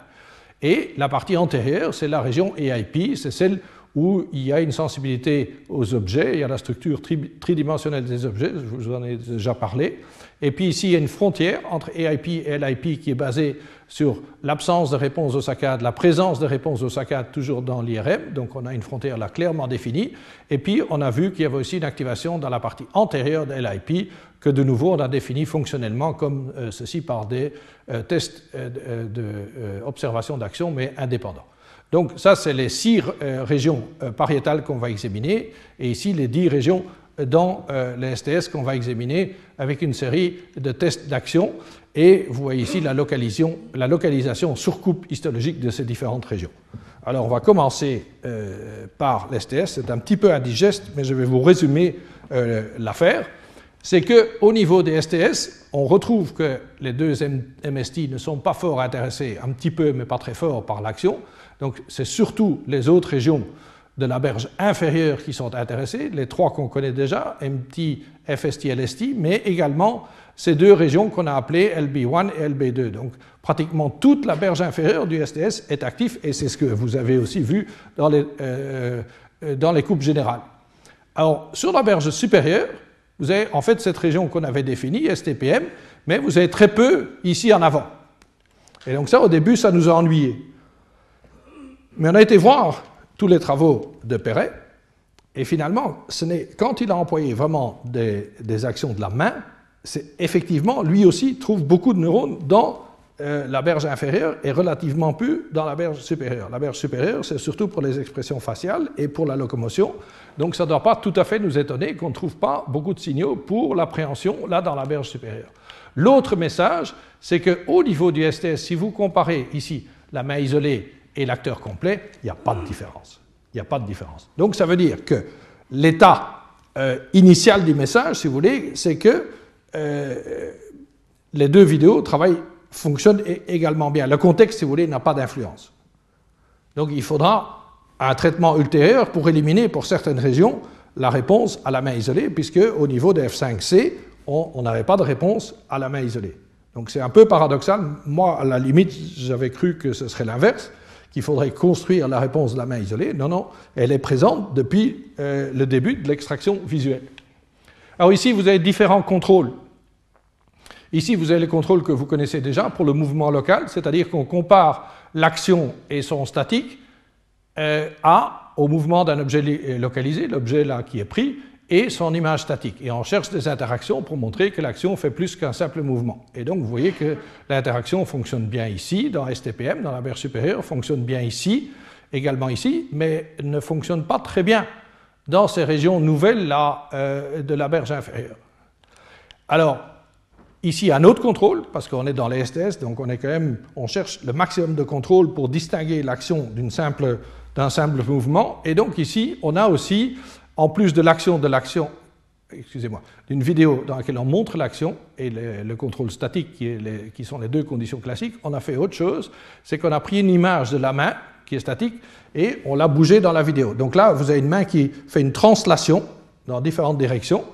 Speaker 2: Et la partie antérieure, c'est la région EIP, c'est celle où il y a une sensibilité aux objets, il y a la structure tridimensionnelle des objets, je vous en ai déjà parlé. Et puis ici, il y a une frontière entre EIP et LIP qui est basée sur l'absence de réponse aux saccades, la présence de réponse aux saccades toujours dans l'IRM, donc on a une frontière là clairement définie, et puis on a vu qu'il y avait aussi une activation dans la partie antérieure de LIP, que de nouveau on a défini fonctionnellement comme euh, ceci par des euh, tests d'observation euh, d'action, mais indépendants. Donc ça, c'est les six régions pariétales qu'on va examiner, et ici les dix régions dans les STS qu'on va examiner avec une série de tests d'action. Et vous voyez ici la localisation, la localisation sur coupe histologique de ces différentes régions. Alors on va commencer euh, par l'STS, c'est un petit peu indigeste, mais je vais vous résumer euh, l'affaire. C'est qu'au niveau des STS, on retrouve que les deux MST ne sont pas fort intéressés, un petit peu, mais pas très fort, par l'action. Donc c'est surtout les autres régions de la berge inférieure qui sont intéressées, les trois qu'on connaît déjà, MT, FST, LST, mais également ces deux régions qu'on a appelées LB1 et LB2. Donc pratiquement toute la berge inférieure du STS est active et c'est ce que vous avez aussi vu dans les, euh, euh, dans les coupes générales. Alors sur la berge supérieure, vous avez en fait cette région qu'on avait définie, STPM, mais vous avez très peu ici en avant. Et donc ça, au début, ça nous a ennuyés. Mais on a été voir tous les travaux de Perret, et finalement, ce quand il a employé vraiment des, des actions de la main c'est effectivement, lui aussi, trouve beaucoup de neurones dans euh, la berge inférieure et relativement peu dans la berge supérieure. La berge supérieure, c'est surtout pour les expressions faciales et pour la locomotion. Donc ça ne doit pas tout à fait nous étonner qu'on ne trouve pas beaucoup de signaux pour l'appréhension là dans la berge supérieure. L'autre message, c'est qu'au niveau du STS, si vous comparez ici la main isolée et l'acteur complet, il n'y a pas de différence. Il n'y a pas de différence. Donc ça veut dire que l'état euh, initial du message, si vous voulez, c'est que euh, les deux vidéos travaillent fonctionne également bien. Le contexte, si vous voulez, n'a pas d'influence. Donc il faudra un traitement ultérieur pour éliminer pour certaines régions la réponse à la main isolée, puisque au niveau de F5C, on n'avait pas de réponse à la main isolée. Donc c'est un peu paradoxal. Moi, à la limite, j'avais cru que ce serait l'inverse, qu'il faudrait construire la réponse de la main isolée. Non, non, elle est présente depuis euh, le début de l'extraction visuelle. Alors ici, vous avez différents contrôles. Ici, vous avez les contrôles que vous connaissez déjà pour le mouvement local, c'est-à-dire qu'on compare l'action et son statique euh, à, au mouvement d'un objet localisé, l'objet là qui est pris, et son image statique. Et on cherche des interactions pour montrer que l'action fait plus qu'un simple mouvement. Et donc vous voyez que l'interaction fonctionne bien ici, dans STPM, dans la berge supérieure, fonctionne bien ici, également ici, mais ne fonctionne pas très bien dans ces régions nouvelles là, euh, de la berge inférieure. Alors, ici, un autre contrôle, parce qu'on est dans les STS, donc on, est quand même, on cherche le maximum de contrôle pour distinguer l'action d'un simple, simple mouvement. Et donc ici, on a aussi en plus de l'action de l'action, excusez-moi, d'une vidéo dans laquelle on montre l'action et le, contrôle statique, qui, sont les deux conditions classiques, on a fait autre chose, c'est qu'on a pris une image de la main qui est statique et on l'a bougée dans la vidéo. Donc là, vous avez une main qui fait une translation dans différentes directions,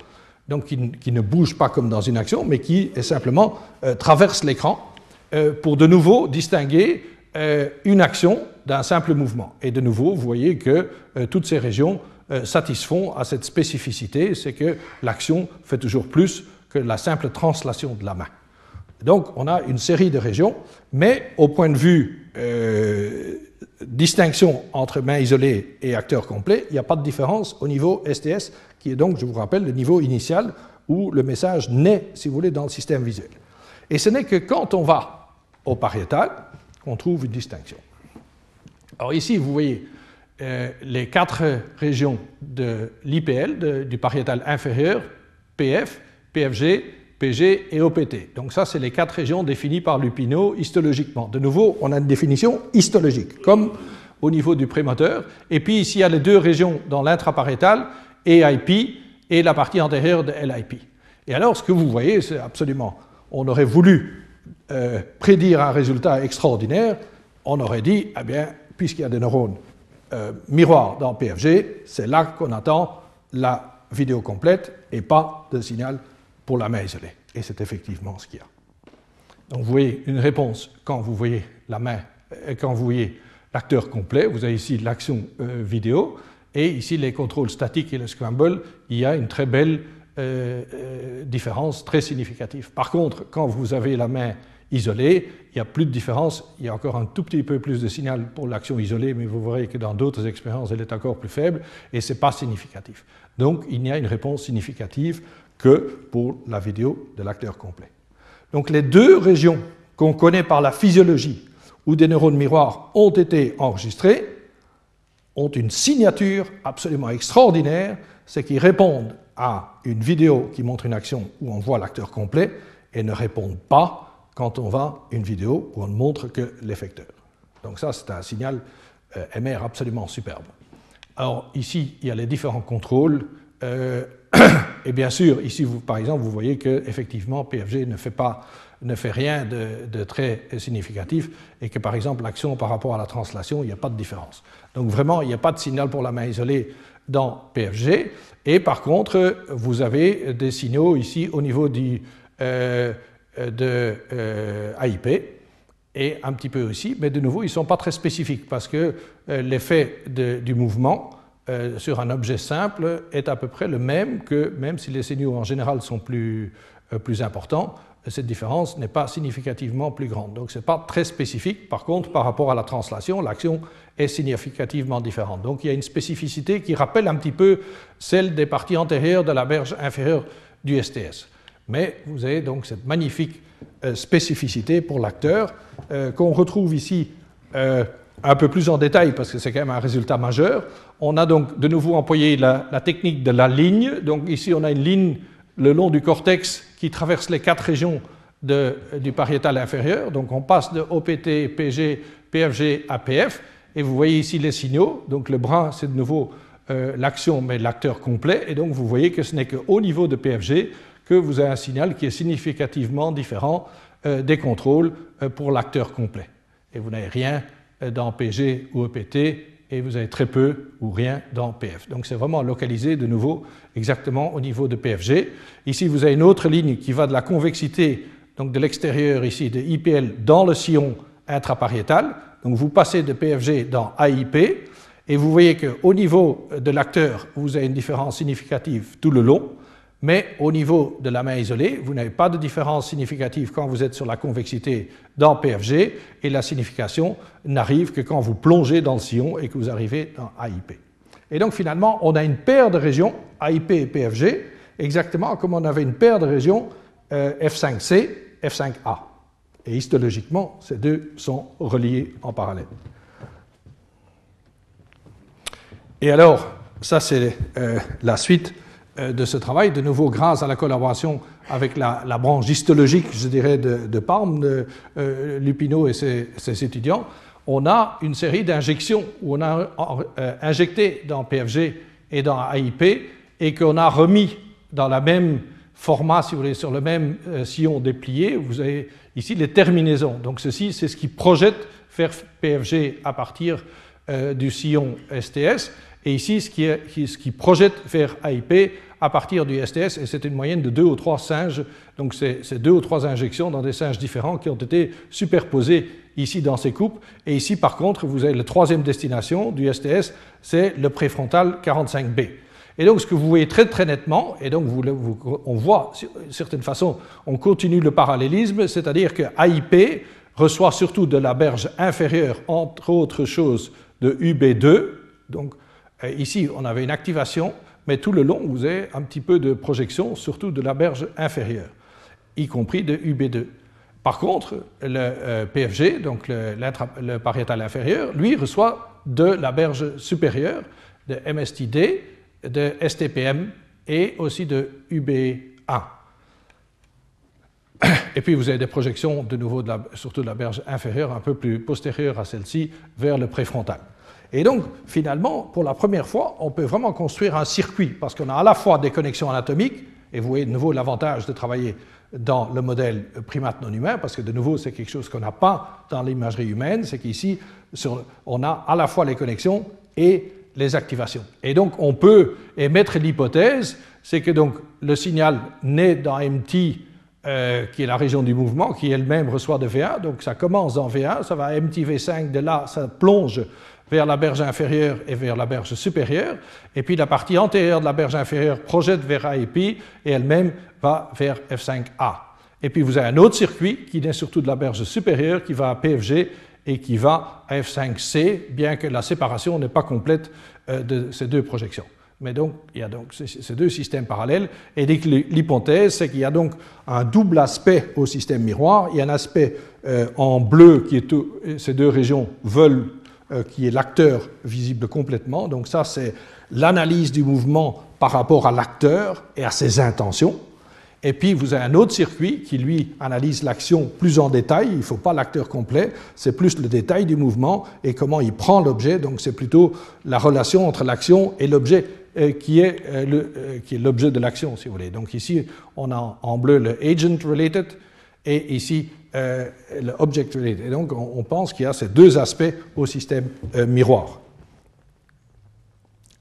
Speaker 2: donc qui, ne bouge pas comme dans une action, mais qui simplement euh, traverse l'écran euh, pour de nouveau distinguer euh, une action d'un simple mouvement. Et de nouveau, vous voyez que toutes ces régions satisfont à cette spécificité, c'est que l'action fait toujours plus que la simple translation de la main. Donc on a une série de régions, mais au point de vue euh, distinction entre main isolée et acteur complet, il n'y a pas de différence au niveau STS, qui est donc, je vous rappelle, le niveau initial où le message naît, si vous voulez, dans le système visuel. Et ce n'est que quand on va au pariétal qu'on trouve une distinction. Alors ici, vous voyez euh, les quatre régions de l'IPL, du pariétal inférieur, PF, PFG, PG et OPT. Donc ça, c'est les quatre régions définies par Lupino histologiquement. De nouveau, on a une définition histologique, comme au niveau du prémoteur. Et puis ici, il y a les deux régions dans l'intrapariétal, EIP et la partie antérieure de LIP. Et alors, ce que vous voyez, c'est absolument... On aurait voulu euh, prédire un résultat extraordinaire, on aurait dit, eh bien, puisqu'il y a des neurones euh, miroir dans PFG, c'est là qu'on attend la vidéo complète et pas de signal pour la main isolée. Et c'est effectivement ce qu'il y a. Donc vous voyez une réponse quand vous voyez la main, euh, quand vous voyez l'acteur complet, vous avez ici l'action euh, vidéo, et ici les contrôles statiques et le scramble, il y a une très belle différence, très significative. Par contre, quand vous avez la main isolé, il n'y a plus de différence, il y a encore un tout petit peu plus de signal pour l'action isolée, mais vous verrez que dans d'autres expériences, elle est encore plus faible, et ce n'est pas significatif. Donc il n'y a une réponse significative que pour la vidéo de l'acteur complet. Donc les deux régions qu'on connaît par la physiologie, où des neurones miroirs ont été enregistrés, ont une signature absolument extraordinaire, c'est qu'ils répondent à une vidéo qui montre une action où on voit l'acteur complet et ne répondent pas quand on va une vidéo où on ne montre que l'effecteur. Donc ça, c'est un signal euh, MR absolument superbe. Alors ici, il y a les différents contrôles. Euh, et bien sûr, ici, par exemple, vous voyez que effectivement, PFG ne fait, pas, ne fait rien de, très significatif et que, par exemple, l'action par rapport à la translation, il n'y a pas de différence. Donc vraiment, il n'y a pas de signal pour la main isolée dans PFG. Et par contre, vous avez des signaux ici au niveau du... Euh, de euh, AIP et un petit peu aussi, mais de nouveau, ils ne sont pas très spécifiques parce que euh, l'effet du mouvement sur un objet simple est à peu près le même que, même si les signaux en général sont plus, plus importants, cette différence n'est pas significativement plus grande. Donc ce n'est pas très spécifique. Par contre, par rapport à la translation, l'action est significativement différente. Donc il y a une spécificité qui rappelle un petit peu celle des parties antérieures de la berge inférieure du STS mais vous avez donc cette magnifique euh, spécificité pour l'acteur euh, qu'on retrouve ici euh, un peu plus en détail parce que c'est quand même un résultat majeur. On a donc de nouveau employé la, technique de la ligne. Donc ici on a une ligne le long du cortex qui traverse les quatre régions du pariétal inférieur. Donc on passe de OPT, PG, PFG à PF. Et vous voyez ici les signaux. Donc le bras, c'est de nouveau l'action, mais l'acteur complet. Et donc vous voyez que ce n'est qu'au niveau de PFG que vous avez un signal qui est significativement différent des contrôles pour l'acteur complet. Et vous n'avez rien dans PG ou EPT et vous avez très peu ou rien dans PF. Donc c'est vraiment localisé de nouveau exactement au niveau de PFG. Ici, vous avez une autre ligne qui va de la convexité, donc de l'extérieur ici, de IPL dans le sillon intrapariétal. Donc vous passez de PFG dans AIP et vous voyez qu'au niveau de l'acteur, vous avez une différence significative tout le long. Mais au niveau de la main isolée, vous n'avez pas de différence significative quand vous êtes sur la convexité dans PFG, et la signification n'arrive que quand vous plongez dans le sillon et que vous arrivez dans AIP. Et donc finalement, on a une paire de régions, AIP et PFG, exactement comme on avait une paire de régions euh, F5C, F5A. Et histologiquement, ces deux sont reliés en parallèle. Et alors, ça c'est euh, la suite de ce travail, de nouveau grâce à la collaboration avec la, branche histologique, je dirais, de, Parme, de euh, Lupino et ses, étudiants, on a une série d'injections où on a euh, injecté dans PFG et dans AIP et qu'on a remis dans la même format, si vous voulez, sur le même sillon déplié. Vous avez ici les terminaisons. Donc ceci, c'est ce qui projette vers PFG à partir du sillon STS. Et ici, ce qui, ce qui projette vers AIP à partir du STS, et c'est une moyenne de deux ou trois singes, donc c'est deux ou trois injections dans des singes différents qui ont été superposés ici dans ces coupes. Et ici, par contre, vous avez la troisième destination du STS, c'est le préfrontal 45B. Et donc, ce que vous voyez très très nettement, et donc on voit, d'une certaine façon, on continue le parallélisme, c'est-à-dire que AIP reçoit surtout de la berge inférieure, entre autres choses, de UB2. Donc, euh, ici, on avait une activation mais tout le long, vous avez un petit peu de projection, surtout de la berge inférieure, y compris de UB2. Par contre, le euh, PFG, donc le, pariétal inférieur, lui reçoit de la berge supérieure, de MSTD, de STPM et aussi de UB1. Et puis vous avez des projections de nouveau, surtout de la berge inférieure, un peu plus postérieure à celle-ci, vers le préfrontal. Et donc, finalement, pour la première fois, on peut vraiment construire un circuit, parce qu'on a à la fois des connexions anatomiques, et vous voyez de nouveau l'avantage de travailler dans le modèle primate non humain, parce que de nouveau, c'est quelque chose qu'on n'a pas dans l'imagerie humaine, c'est qu'ici, on a à la fois les connexions et les activations. Et donc, on peut émettre l'hypothèse, c'est que donc le signal naît dans MT, euh, qui est la région du mouvement, qui elle-même reçoit de V1, donc ça commence en V1, ça va MTV5, de là, ça plonge vers la berge inférieure et vers la berge supérieure, et puis la partie antérieure de la berge inférieure projette vers AIP et elle-même va vers F5A. Et puis vous avez un autre circuit qui naît surtout de la berge supérieure qui va à PFG et qui va à F5C, bien que la séparation n'est pas complète euh, de ces deux projections. Mais donc, il y a donc ces deux systèmes parallèles. Et l'hypothèse, c'est qu'il y a donc un double aspect au système miroir. Il y a un aspect euh, en bleu qui est tout, ces deux régions veulent qui est l'acteur visible complètement. Donc ça, c'est l'analyse du mouvement par rapport à l'acteur et à ses intentions. Et puis, vous avez un autre circuit qui, lui, analyse l'action plus en détail. Il ne faut pas l'acteur complet, c'est plus le détail du mouvement et comment il prend l'objet. Donc, c'est plutôt la relation entre l'action et l'objet euh, qui est euh, l'objet de l'action, si vous voulez. Donc, ici, on a en bleu le agent related et ici euh, l'object related. Et donc on, pense qu'il y a ces deux aspects au système euh, miroir.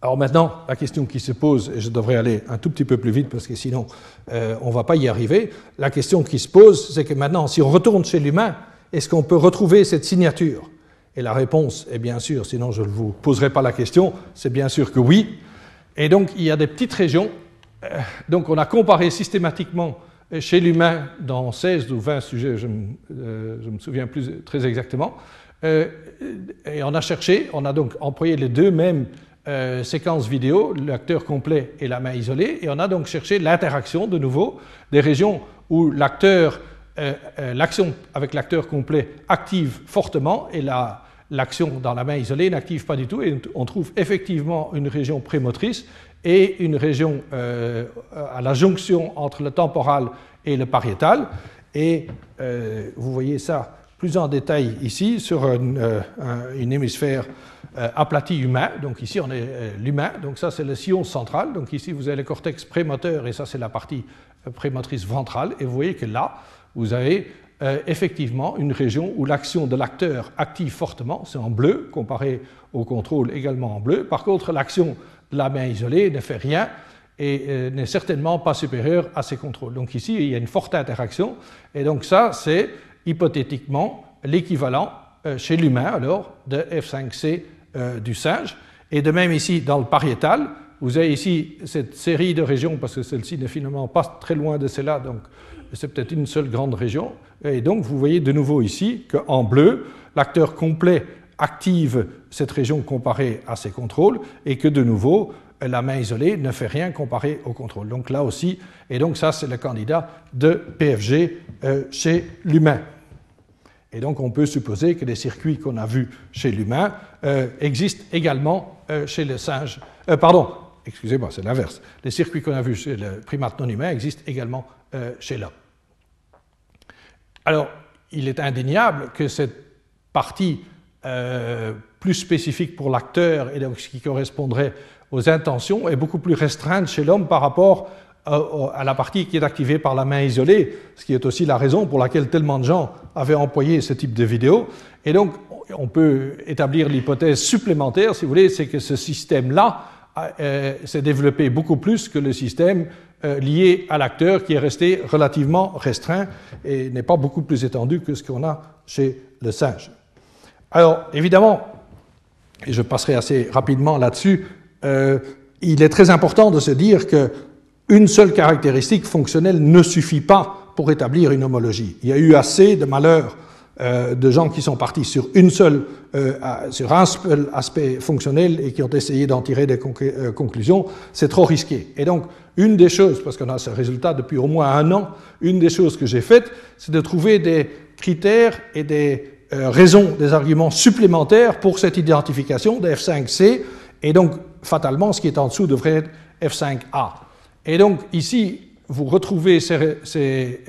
Speaker 2: Alors maintenant, la question qui se pose, et je devrais aller un tout petit peu plus vite parce que sinon euh, on ne va pas y arriver, la question qui se pose, c'est que maintenant, si on retourne chez l'humain, est-ce qu'on peut retrouver cette signature? Et la réponse est bien sûr, sinon je ne vous poserai pas la question, c'est bien sûr que oui. Et donc il y a des petites régions. donc on a comparé systématiquement chez l'humain, dans 16 ou 20 sujets, je ne euh, me, souviens plus très exactement, euh, et on a cherché, on a donc employé les deux mêmes euh, séquences vidéo, l'acteur complet et la main isolée, et on a donc cherché l'interaction de nouveau des régions où l'acteur, l'action avec l'acteur complet active fortement et l'action dans la main isolée n'active pas du tout, et on trouve effectivement une région prémotrice et une région euh, à la jonction entre le temporal et le pariétal. Et euh, vous voyez ça plus en détail ici sur une, euh, hémisphère aplati humain. Donc ici on est l'humain, donc ça c'est le sillon central. Donc ici vous avez le cortex prémoteur et ça c'est la partie prémotrice ventrale. Et vous voyez que là vous avez effectivement une région où l'action de l'acteur active fortement, c'est en bleu, comparé au contrôle également en bleu. Par contre, l'action la main isolée ne fait rien et euh, n'est certainement pas supérieure à ses contrôles. Donc ici, il y a une forte interaction, et donc ça, c'est hypothétiquement l'équivalent euh, chez l'humain, alors, de F5C du singe. Et de même ici, dans le pariétal, vous avez ici cette série de régions, parce que celle-ci n'est finalement pas très loin de celle-là, donc c'est peut-être une seule grande région. Et donc vous voyez de nouveau ici qu'en bleu, l'acteur complet active cette région comparée à ses contrôles, et que de nouveau, la main isolée ne fait rien comparé au contrôle. Donc là aussi, et donc ça c'est le candidat de PFG euh, chez l'humain. Et donc on peut supposer que les circuits qu'on a vus chez l'humain euh, existent également euh, chez le singe. pardon, excusez-moi, c'est l'inverse. Les circuits qu'on a vus chez le primate non humain existent également chez l'homme. Alors, il est indéniable que cette partie plus spécifique pour l'acteur et donc ce qui correspondrait aux intentions est beaucoup plus restreinte chez l'homme par rapport à la partie qui est activée par la main isolée, ce qui est aussi la raison pour laquelle tellement de gens avaient employé ce type de vidéo. Et donc, on peut établir l'hypothèse supplémentaire, si vous voulez, c'est que ce système-là euh, s'est développé beaucoup plus que le système euh, lié à l'acteur qui est resté relativement restreint et n'est pas beaucoup plus étendu que ce qu'on a chez le singe. Alors, évidemment, et je passerai assez rapidement là-dessus, euh, il est très important de se dire qu'une seule caractéristique fonctionnelle ne suffit pas pour établir une homologie. Il y a eu assez de malheurs euh, de gens qui sont partis sur, une seule, euh, sur un seul aspect fonctionnel et qui ont essayé d'en tirer des euh, conclusions, c'est trop risqué. Et donc, une des choses, parce qu'on a ce résultat depuis au moins un an, une des choses que j'ai faites, c'est de trouver des critères et des raisons, des arguments supplémentaires pour cette identification de F5C, et donc, fatalement, ce qui est en dessous devrait être F5A. Et donc, ici, vous retrouvez ces, ces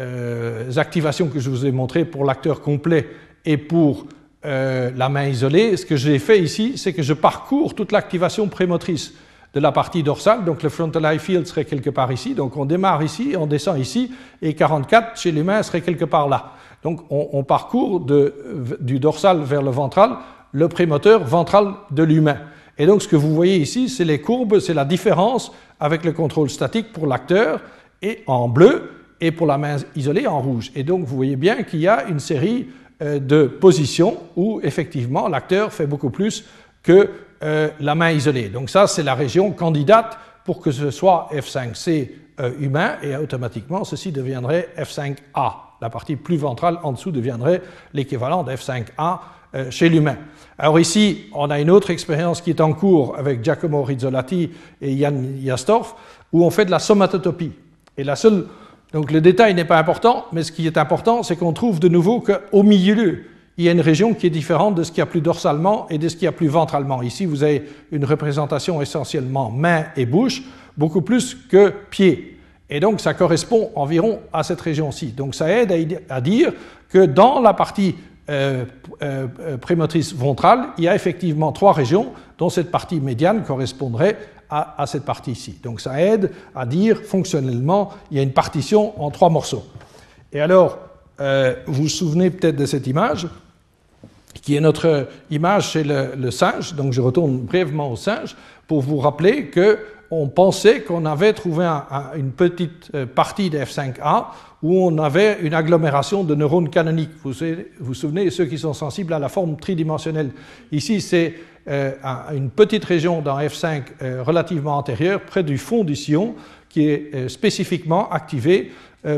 Speaker 2: euh, activations que je vous ai montrées pour l'acteur complet et pour euh, la main isolée, ce que j'ai fait ici, c'est que je parcours toute l'activation prémotrice de la partie dorsale, donc le frontal eye field serait quelque part ici, donc on démarre ici, on descend ici, et 44 chez l'humain serait quelque part là. Donc on, on parcourt de, du dorsal vers le ventral le prémoteur ventral de l'humain. Et donc ce que vous voyez ici, c'est les courbes, c'est la différence avec le contrôle statique pour l'acteur, et en bleu, et pour la main isolée en rouge. Et donc vous voyez bien qu'il y a une série euh, de positions où effectivement l'acteur fait beaucoup plus que euh, la main isolée. Donc ça, c'est la région candidate pour que ce soit F5C euh, humain et automatiquement ceci deviendrait F5A. La partie plus ventrale en dessous deviendrait l'équivalent de F5A chez l'humain. Alors ici, on a une autre expérience qui est en cours avec Giacomo Rizzolatti et Yann Jastorf, où on fait de la somatotopie. Et la seule donc le détail n'est pas important, mais ce qui est important, c'est qu'on trouve de nouveau qu'au milieu, il y a une région qui est différente de ce qu'il y a plus dorsalement et de ce qu'il y a plus ventralement. Ici, vous avez une représentation essentiellement main et bouche, beaucoup plus que pied. Et donc, ça correspond environ à cette région-ci. Donc, ça aide à dire que dans la partie euh, euh, euh, prémotrice ventrale, il y a effectivement trois régions dont cette partie médiane correspondrait à, cette partie ici. Donc ça aide à dire fonctionnellement, il y a une partition en trois morceaux. Et alors, euh, vous vous souvenez peut-être de cette image, qui est notre image chez le, singe. Donc je retourne brièvement au singe pour vous rappeler que on pensait qu'on avait trouvé une petite euh, partie de F5A où on avait une agglomération de neurones canoniques. Vous vous souvenez, ceux qui sont sensibles à la forme tridimensionnelle. Ici, c'est euh, une petite région dans F5 euh, relativement antérieure, près du fond du sillon, qui est spécifiquement activée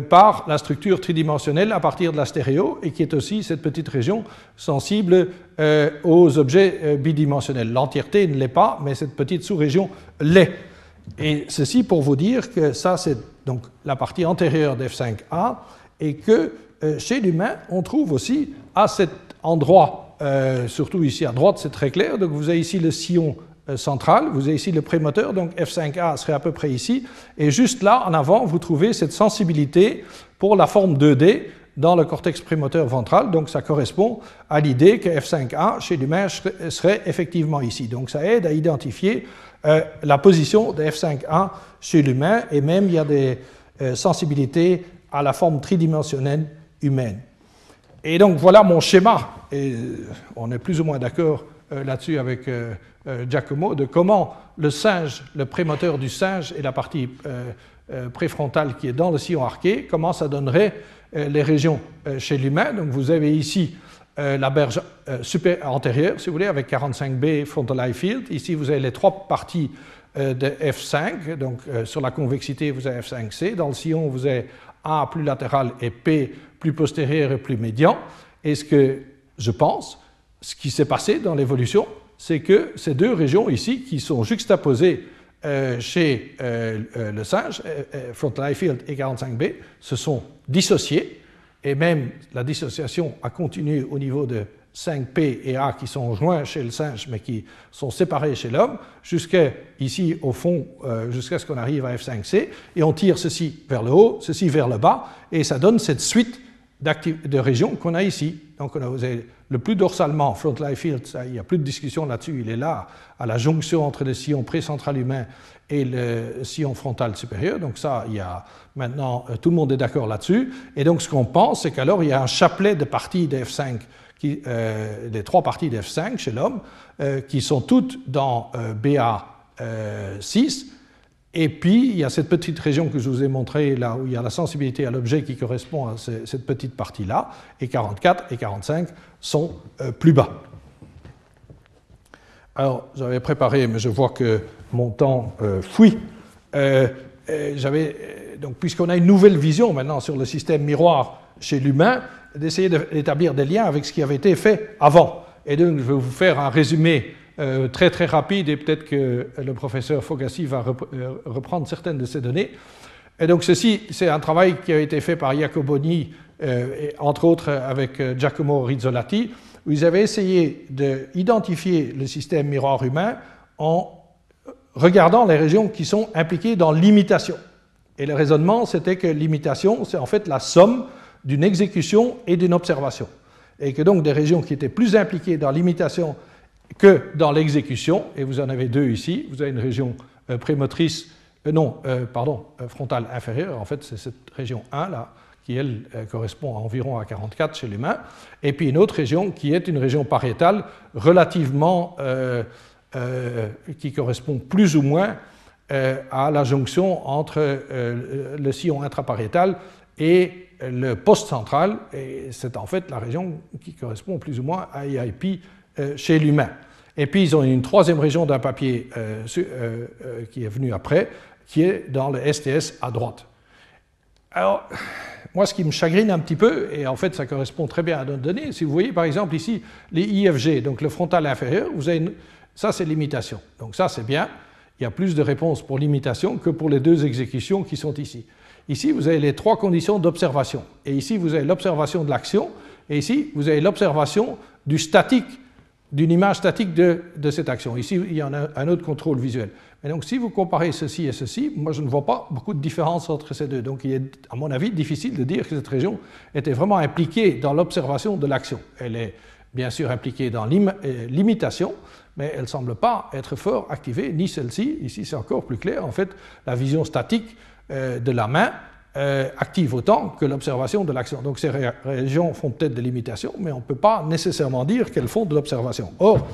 Speaker 2: par la structure tridimensionnelle à partir de la stéréo et qui est aussi cette petite région sensible aux objets bidimensionnels. L'entièreté ne l'est pas, mais cette petite sous-région l'est. Et ceci pour vous dire que ça, c'est donc la partie antérieure d'F5A et que chez l'humain, on trouve aussi à cet endroit euh, surtout ici à droite, c'est très clair. Donc vous avez ici le sillon euh, central, vous avez ici le prémoteur, donc F5A serait à peu près ici. Et juste là, en avant, vous trouvez cette sensibilité pour la forme 2D dans le cortex prémoteur ventral. Donc ça correspond à l'idée que F5A chez l'humain serait effectivement ici. Donc ça aide à identifier euh, la position de F5A chez l'humain et même il y a des sensibilités à la forme tridimensionnelle humaine. Et donc voilà mon schéma, et on est plus ou moins d'accord là-dessus avec Giacomo, de comment le singe, le prémoteur du singe et la partie préfrontale qui est dans le sillon arqué, comment ça donnerait les régions chez l'humain. Donc vous avez ici la berge super antérieure, si vous voulez, avec 45B frontal eye field. Ici, vous avez les trois parties de F5. Donc, sur la convexité, vous avez F5C. Dans le sillon, vous avez A plus latéral et P plus postérieur et plus médian. Et ce que je pense, ce qui s'est passé dans l'évolution, c'est que ces deux régions ici, qui sont juxtaposées euh, chez euh, euh, le singe, eye field et 45B, se sont dissociées. Et même la dissociation a continué au niveau de 5P et A qui sont joints chez le singe mais qui sont séparés chez l'homme, jusqu'à ici au fond, euh, jusqu'à ce qu'on arrive à F5C, et on tire ceci vers le haut, ceci vers le bas, et ça donne cette suite de régions qu'on a ici. Donc on a, vous avez le plus dorsalement, frontline field, ça, il n'y a plus de discussion là-dessus, il est là, à la jonction entre le sillon précentral humain et le sillon frontal supérieur. Donc ça, il y a maintenant, euh, tout le monde est d'accord là-dessus. Et donc ce qu'on pense, c'est qu'alors il y a un chapelet de parties de F5 qui, euh, trois parties d'F5 chez l'homme, euh, qui sont toutes dans euh, BA6. Et puis, il y a cette petite région que je vous ai montrée, là où il y a la sensibilité à l'objet qui correspond à cette petite partie-là, et 44 et 45 sont plus bas. Alors, j'avais préparé, mais je vois que mon temps fuit. j'avais, donc, puisqu'on a une nouvelle vision maintenant sur le système miroir chez l'humain, d'essayer d'établir des liens avec ce qui avait été fait avant. Et donc, je vais vous faire un résumé euh, très très rapide et peut-être que le professeur Fogassi va euh, reprendre certaines de ces données. Et donc, ceci, c'est un travail qui a été fait par Jacoboni, euh, entre autres avec Giacomo Rizzolatti, où ils avaient essayé d'identifier le système miroir humain en regardant les régions qui sont impliquées dans l'imitation. Et le raisonnement, c'était que l'imitation, c'est en fait la somme d'une exécution et d'une observation. Et que donc des régions qui étaient plus impliquées dans l'imitation que dans l'exécution, et vous en avez deux ici, vous avez une région euh, prémotrice, euh, non, euh, pardon, frontale inférieure, en fait c'est cette région 1 là, qui elle correspond à environ à 44 chez l'humain, et puis une autre région qui est une région pariétale relativement, qui correspond plus ou moins à la jonction entre le sillon intrapariétal et le poste central, et c'est en fait la région qui correspond plus ou moins à EIP euh, chez l'humain. Et puis ils ont une troisième région d'un papier euh, euh, qui est venu après, qui est dans le STS à droite. Alors, moi, ce qui me chagrine un petit peu, et en fait ça correspond très bien à notre donnée, si vous voyez par exemple ici les IFG, donc le frontal inférieur, vous avez ça c'est l'imitation. Donc ça c'est bien, il y a plus de réponses pour l'imitation que pour les deux exécutions qui sont ici. Ici, vous avez les trois conditions d'observation. Et ici, vous avez l'observation de l'action. Et ici, vous avez l'observation du statique, d'une image statique de, cette action. Ici, il y en a un autre contrôle visuel. Mais donc, si vous comparez ceci et ceci, moi, je ne vois pas beaucoup de différence entre ces deux. Donc, il est, à mon avis, difficile de dire que cette région était vraiment impliquée dans l'observation de l'action. Elle est bien sûr impliquée dans euh, l'imitation, mais elle ne semble pas être fort activée, ni celle-ci. Ici, c'est encore plus clair. En fait, la vision statique euh, de la main euh, active autant que l'observation de l'action. Donc ces régions font peut-être de l'imitation, mais on ne peut pas nécessairement dire qu'elles font de l'observation. Or,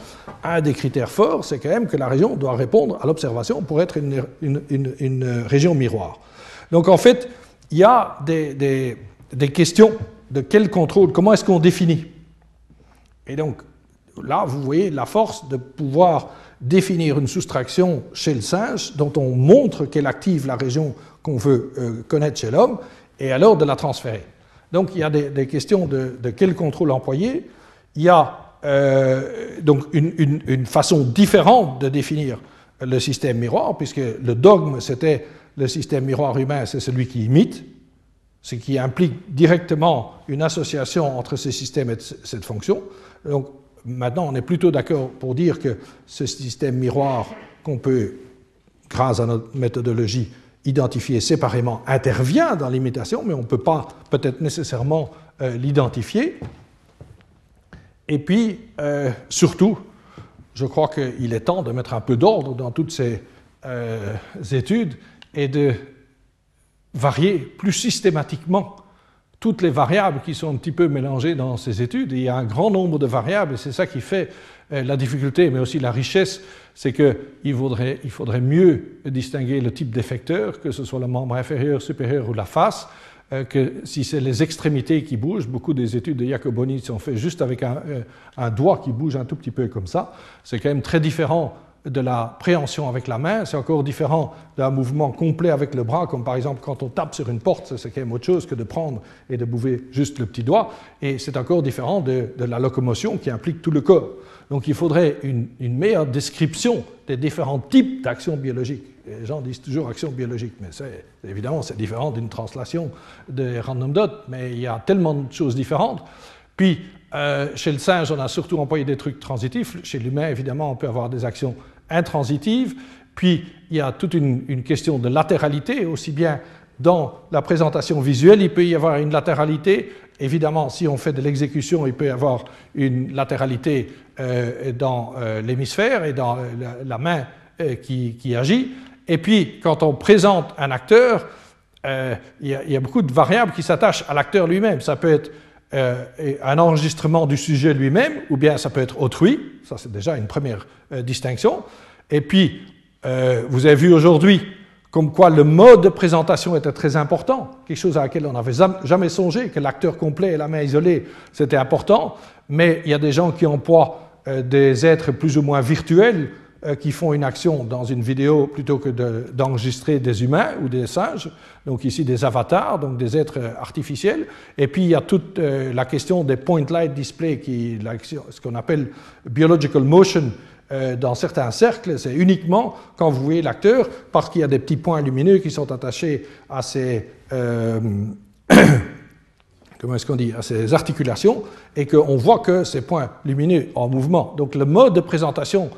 Speaker 2: un des critères forts, c'est quand même que la région doit répondre à l'observation pour être une, région miroir. Donc en fait, il y a des, des questions de quel contrôle, comment est-ce qu'on définit. Et donc là, vous voyez la force de pouvoir définir une soustraction chez le singe dont on montre qu'elle active la région qu'on veut euh, connaître chez l'homme, et alors de la transférer. Donc il y a des, questions de, quel contrôle employer. Il y a euh, donc une, façon différente de définir le système miroir, puisque le dogme, c'était le système miroir humain, c'est celui qui imite, ce qui implique directement une association entre ce système et cette fonction. Donc maintenant, on est plutôt d'accord pour dire que ce système miroir qu'on peut, grâce à notre méthodologie, identifier séparément intervient dans l'imitation, mais on ne peut pas peut-être nécessairement euh, l'identifier. Et puis, euh, surtout, je crois qu'il est temps de mettre un peu d'ordre dans toutes ces euh, études et de varier plus systématiquement toutes les variables qui sont un petit peu mélangées dans ces études. Il y a un grand nombre de variables et c'est ça qui fait euh, la difficulté, mais aussi la richesse, c'est qu'il faudrait, il faudrait mieux distinguer le type d'effecteur, que ce soit le membre inférieur, supérieur ou la face, euh, que si c'est les extrémités qui bougent, beaucoup des études de Jacoboni sont faites juste avec un, euh, un doigt qui bouge un tout petit peu comme ça. C'est quand même très différent de la préhension avec la main, c'est encore différent d'un mouvement complet avec le bras, comme par exemple quand on tape sur une porte, c'est quand même autre chose que de prendre et de bouger juste le petit doigt, et c'est encore différent de, la locomotion qui implique tout le corps. Donc il faudrait une, meilleure description des différents types d'actions biologiques. Les gens disent toujours action biologique, mais évidemment c'est différent d'une translation de random dot, mais il y a tellement de choses différentes. Puis euh, chez le singe, on a surtout employé des trucs transitifs. Chez l'humain, évidemment, on peut avoir des actions intransitives. Puis, il y a toute une, question de latéralité, aussi bien dans la présentation visuelle, il peut y avoir une latéralité. Évidemment, si on fait de l'exécution, il peut y avoir une latéralité euh, dans euh, l'hémisphère et dans la, main qui, agit. Et puis, quand on présente un acteur, il y, a, il, y a, beaucoup de variables qui s'attachent à l'acteur lui-même. Ça peut être euh, un enregistrement du sujet lui-même, ou bien ça peut être autrui, ça c'est déjà une première euh, distinction. Et puis, euh, vous avez vu aujourd'hui comme quoi le mode de présentation était très important, quelque chose à laquelle on n'avait jamais songé, que l'acteur complet et la main isolée, c'était important, mais il y a des gens qui emploient des êtres plus ou moins virtuels euh, qui font une action dans une vidéo plutôt que d'enregistrer des humains ou des singes, donc ici des avatars, donc des êtres artificiels. Et puis il y a toute euh, la question des point light display, qui ce qu'on appelle biological motion euh, dans certains cercles, c'est uniquement quand vous voyez l'acteur, parce qu'il y a des petits points lumineux qui sont attachés à ces comment est-ce qu'on dit, à ces articulations, et qu'on voit que ces points lumineux en mouvement. Donc le mode de présentation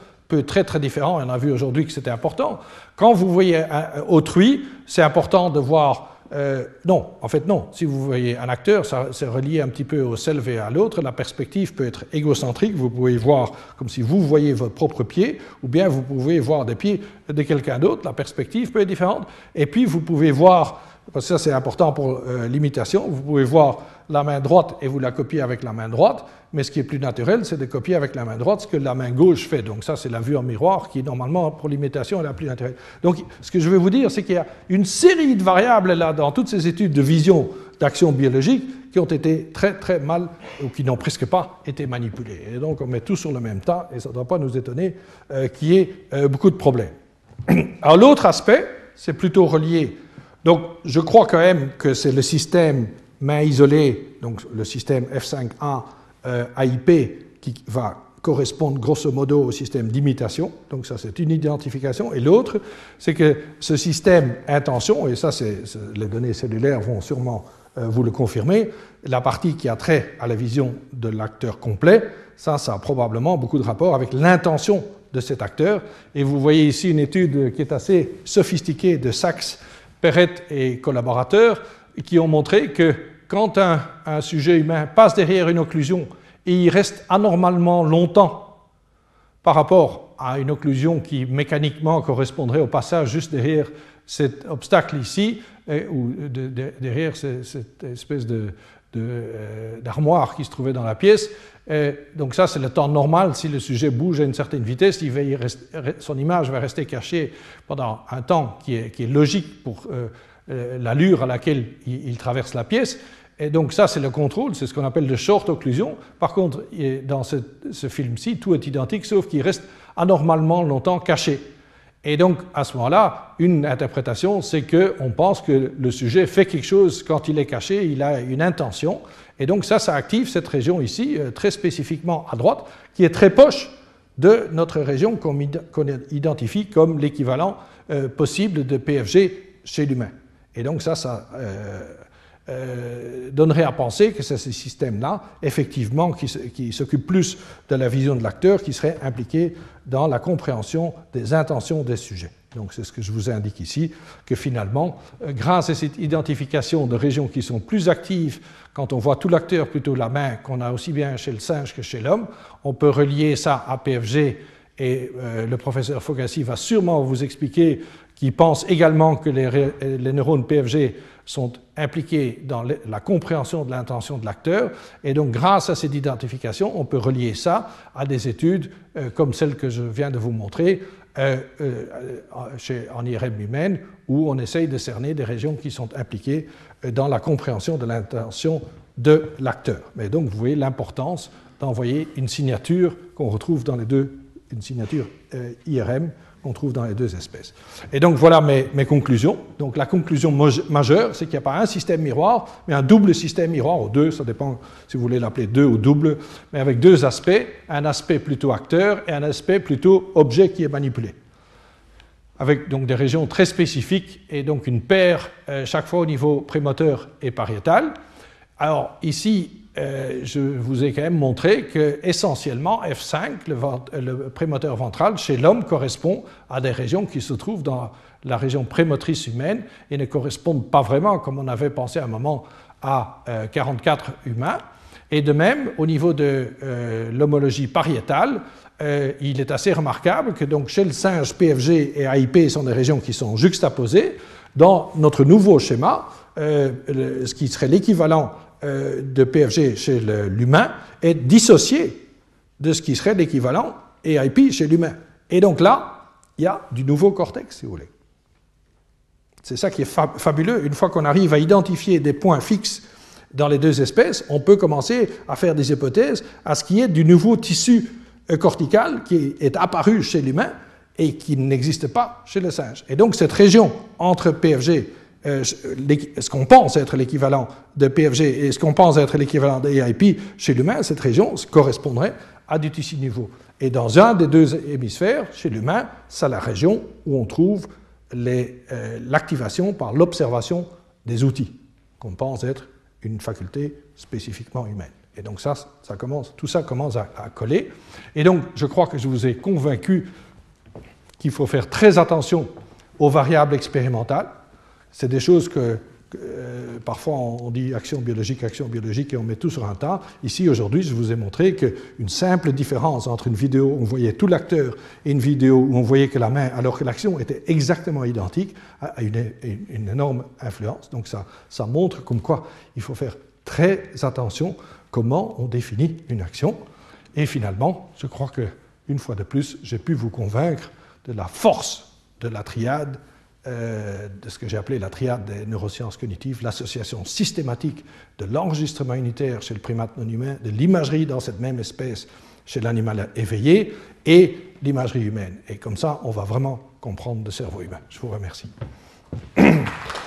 Speaker 2: très très différent, on a vu aujourd'hui que c'était important. Quand vous voyez un, autrui, c'est important de voir... Euh, non, en fait non. Si vous voyez un acteur, c'est relié un petit peu au self et à l'autre. La perspective peut être égocentrique. Vous pouvez voir comme si vous voyez votre propre pied, ou bien vous pouvez voir des pieds de quelqu'un d'autre. La perspective peut être différente. Et puis vous pouvez voir parce que ça c'est important pour euh, l'imitation, vous pouvez voir la main droite et vous la copiez avec la main droite, mais ce qui est plus naturel, c'est de copier avec la main droite ce que la main gauche fait. Donc ça c'est la vue en miroir qui normalement pour l'imitation est la plus naturelle. Donc ce que je veux vous dire, c'est qu'il y a une série de variables là dans toutes ces études de vision d'action biologique qui ont été très très mal ou qui n'ont presque pas été manipulées. Et donc on met tout sur le même tas et ça ne doit pas nous étonner euh, qu'il y ait euh, beaucoup de problèmes. Alors l'autre aspect, c'est plutôt relié donc, je crois quand même que c'est le système main isolée, donc le système F5A euh, AIP, qui va correspondre grosso modo au système d'imitation. Donc, ça, c'est une identification. Et l'autre, c'est que ce système intention, et ça, c'est, les données cellulaires vont sûrement euh, vous le confirmer, la partie qui a trait à la vision de l'acteur complet, ça, ça a probablement beaucoup de rapport avec l'intention de cet acteur. Et vous voyez ici une étude qui est assez sophistiquée de Sachs Perret et collaborateurs, qui ont montré que quand un, sujet humain passe derrière une occlusion et il reste anormalement longtemps par rapport à une occlusion qui mécaniquement correspondrait au passage juste derrière cet obstacle ici, ou derrière cette espèce euh, d'armoire qui se trouvait dans la pièce. donc ça, c'est le temps normal. Si le sujet bouge à une certaine vitesse, son image va rester cachée pendant un temps qui est, logique pour euh, euh, l'allure à laquelle il, traverse la pièce. Et donc ça, c'est le contrôle, c'est ce qu'on appelle de short occlusion. Par contre, dans ce, ce film-ci, tout est identique, sauf qu'il reste anormalement longtemps caché. Et donc, à ce moment-là, une interprétation, c'est qu'on pense que le sujet fait quelque chose quand il est caché, il a une intention. Et donc, ça, ça active cette région ici, euh, très spécifiquement à droite, qui est très proche de notre région qu'on identifie comme l'équivalent euh, possible de PFG chez l'humain. Et donc, ça, ça euh, euh, donnerait à penser que c'est ce système-là, effectivement, qui, s'occupe plus de la vision de l'acteur, qui serait impliqué dans la compréhension des intentions des sujets. Donc c'est ce que je vous indique ici, que finalement, euh, grâce à cette identification de régions qui sont plus actives, quand on voit tout l'acteur plutôt la main, qu'on a aussi bien chez le singe que chez l'homme, on peut relier ça à PFG et euh, le professeur Fogassi va sûrement vous expliquer qui pense également que les, neurones PFG sont impliqués dans la compréhension de l'intention de l'acteur. Et donc, grâce à cette identification, on peut relier ça à des études euh, comme celle que je viens de vous montrer euh, euh, en IRM humaine, où on essaye de cerner des régions qui sont impliquées dans la compréhension de l'intention de l'acteur. Mais donc, vous voyez l'importance d'envoyer une signature qu'on retrouve dans les deux, une signature IRM qu'on trouve dans les deux espèces. Et donc voilà mes, conclusions. Donc la conclusion majeure, c'est qu'il n'y a pas un système miroir, mais un double système miroir, ou deux, ça dépend si vous voulez l'appeler deux ou double, mais avec deux aspects, un aspect plutôt acteur et un aspect plutôt objet qui est manipulé. Avec donc des régions très spécifiques et donc une paire euh, chaque fois au niveau prémoteur et pariétal. Alors ici, euh, je vous ai quand même montré que essentiellement F5, le, prémoteur ventral chez l'homme correspond à des régions qui se trouvent dans la région prémotrice humaine et ne correspondent pas vraiment, comme on avait pensé à un moment, à 44 euh, humains. Et de même, au niveau de euh, l'homologie pariétale, il est assez remarquable que donc chez le singe, PFG et AIP sont des régions qui sont juxtaposées. Dans notre nouveau schéma, ce qui serait l'équivalent euh, de PFG chez l'humain est dissocié de ce qui serait l'équivalent AIP chez l'humain. Et donc là, il y a du nouveau cortex, si vous voulez. C'est ça qui est fabuleux. Une fois qu'on arrive à identifier des points fixes dans les deux espèces, on peut commencer à faire des hypothèses à ce qui est du nouveau tissu euh, cortical qui est apparu chez l'humain et qui n'existe pas chez le singe. Et donc cette région entre PFG euh, ce qu'on pense être l'équivalent de PFG et ce qu'on pense être l'équivalent d'AIP chez l'humain, cette région correspondrait à du tissu niveau. Et dans un des deux hémisphères, chez l'humain, c'est la région où on trouve euh, l'activation par l'observation des outils, qu'on pense être une faculté spécifiquement humaine. Et donc ça, ça commence, tout ça commence à, à coller. Et donc, je crois que je vous ai convaincu qu'il faut faire très attention aux variables expérimentales c'est des choses que, euh, parfois on dit action biologique, action biologique et on met tout sur un tas. Ici, aujourd'hui, je vous ai montré qu'une simple différence entre une vidéo où on voyait tout l'acteur et une vidéo où on voyait que la main, alors que l'action était exactement identique, a une, énorme influence. Donc ça, ça montre comme quoi il faut faire très attention comment on définit une action. Et finalement, je crois que, une fois de plus, j'ai pu vous convaincre de la force de la triade euh, de ce que j'ai appelé la triade des neurosciences cognitives, l'association systématique de l'enregistrement unitaire chez le primate non humain, de l'imagerie dans cette même espèce chez l'animal éveillé et l'imagerie humaine. Et comme ça, on va vraiment comprendre le cerveau humain. Je vous remercie.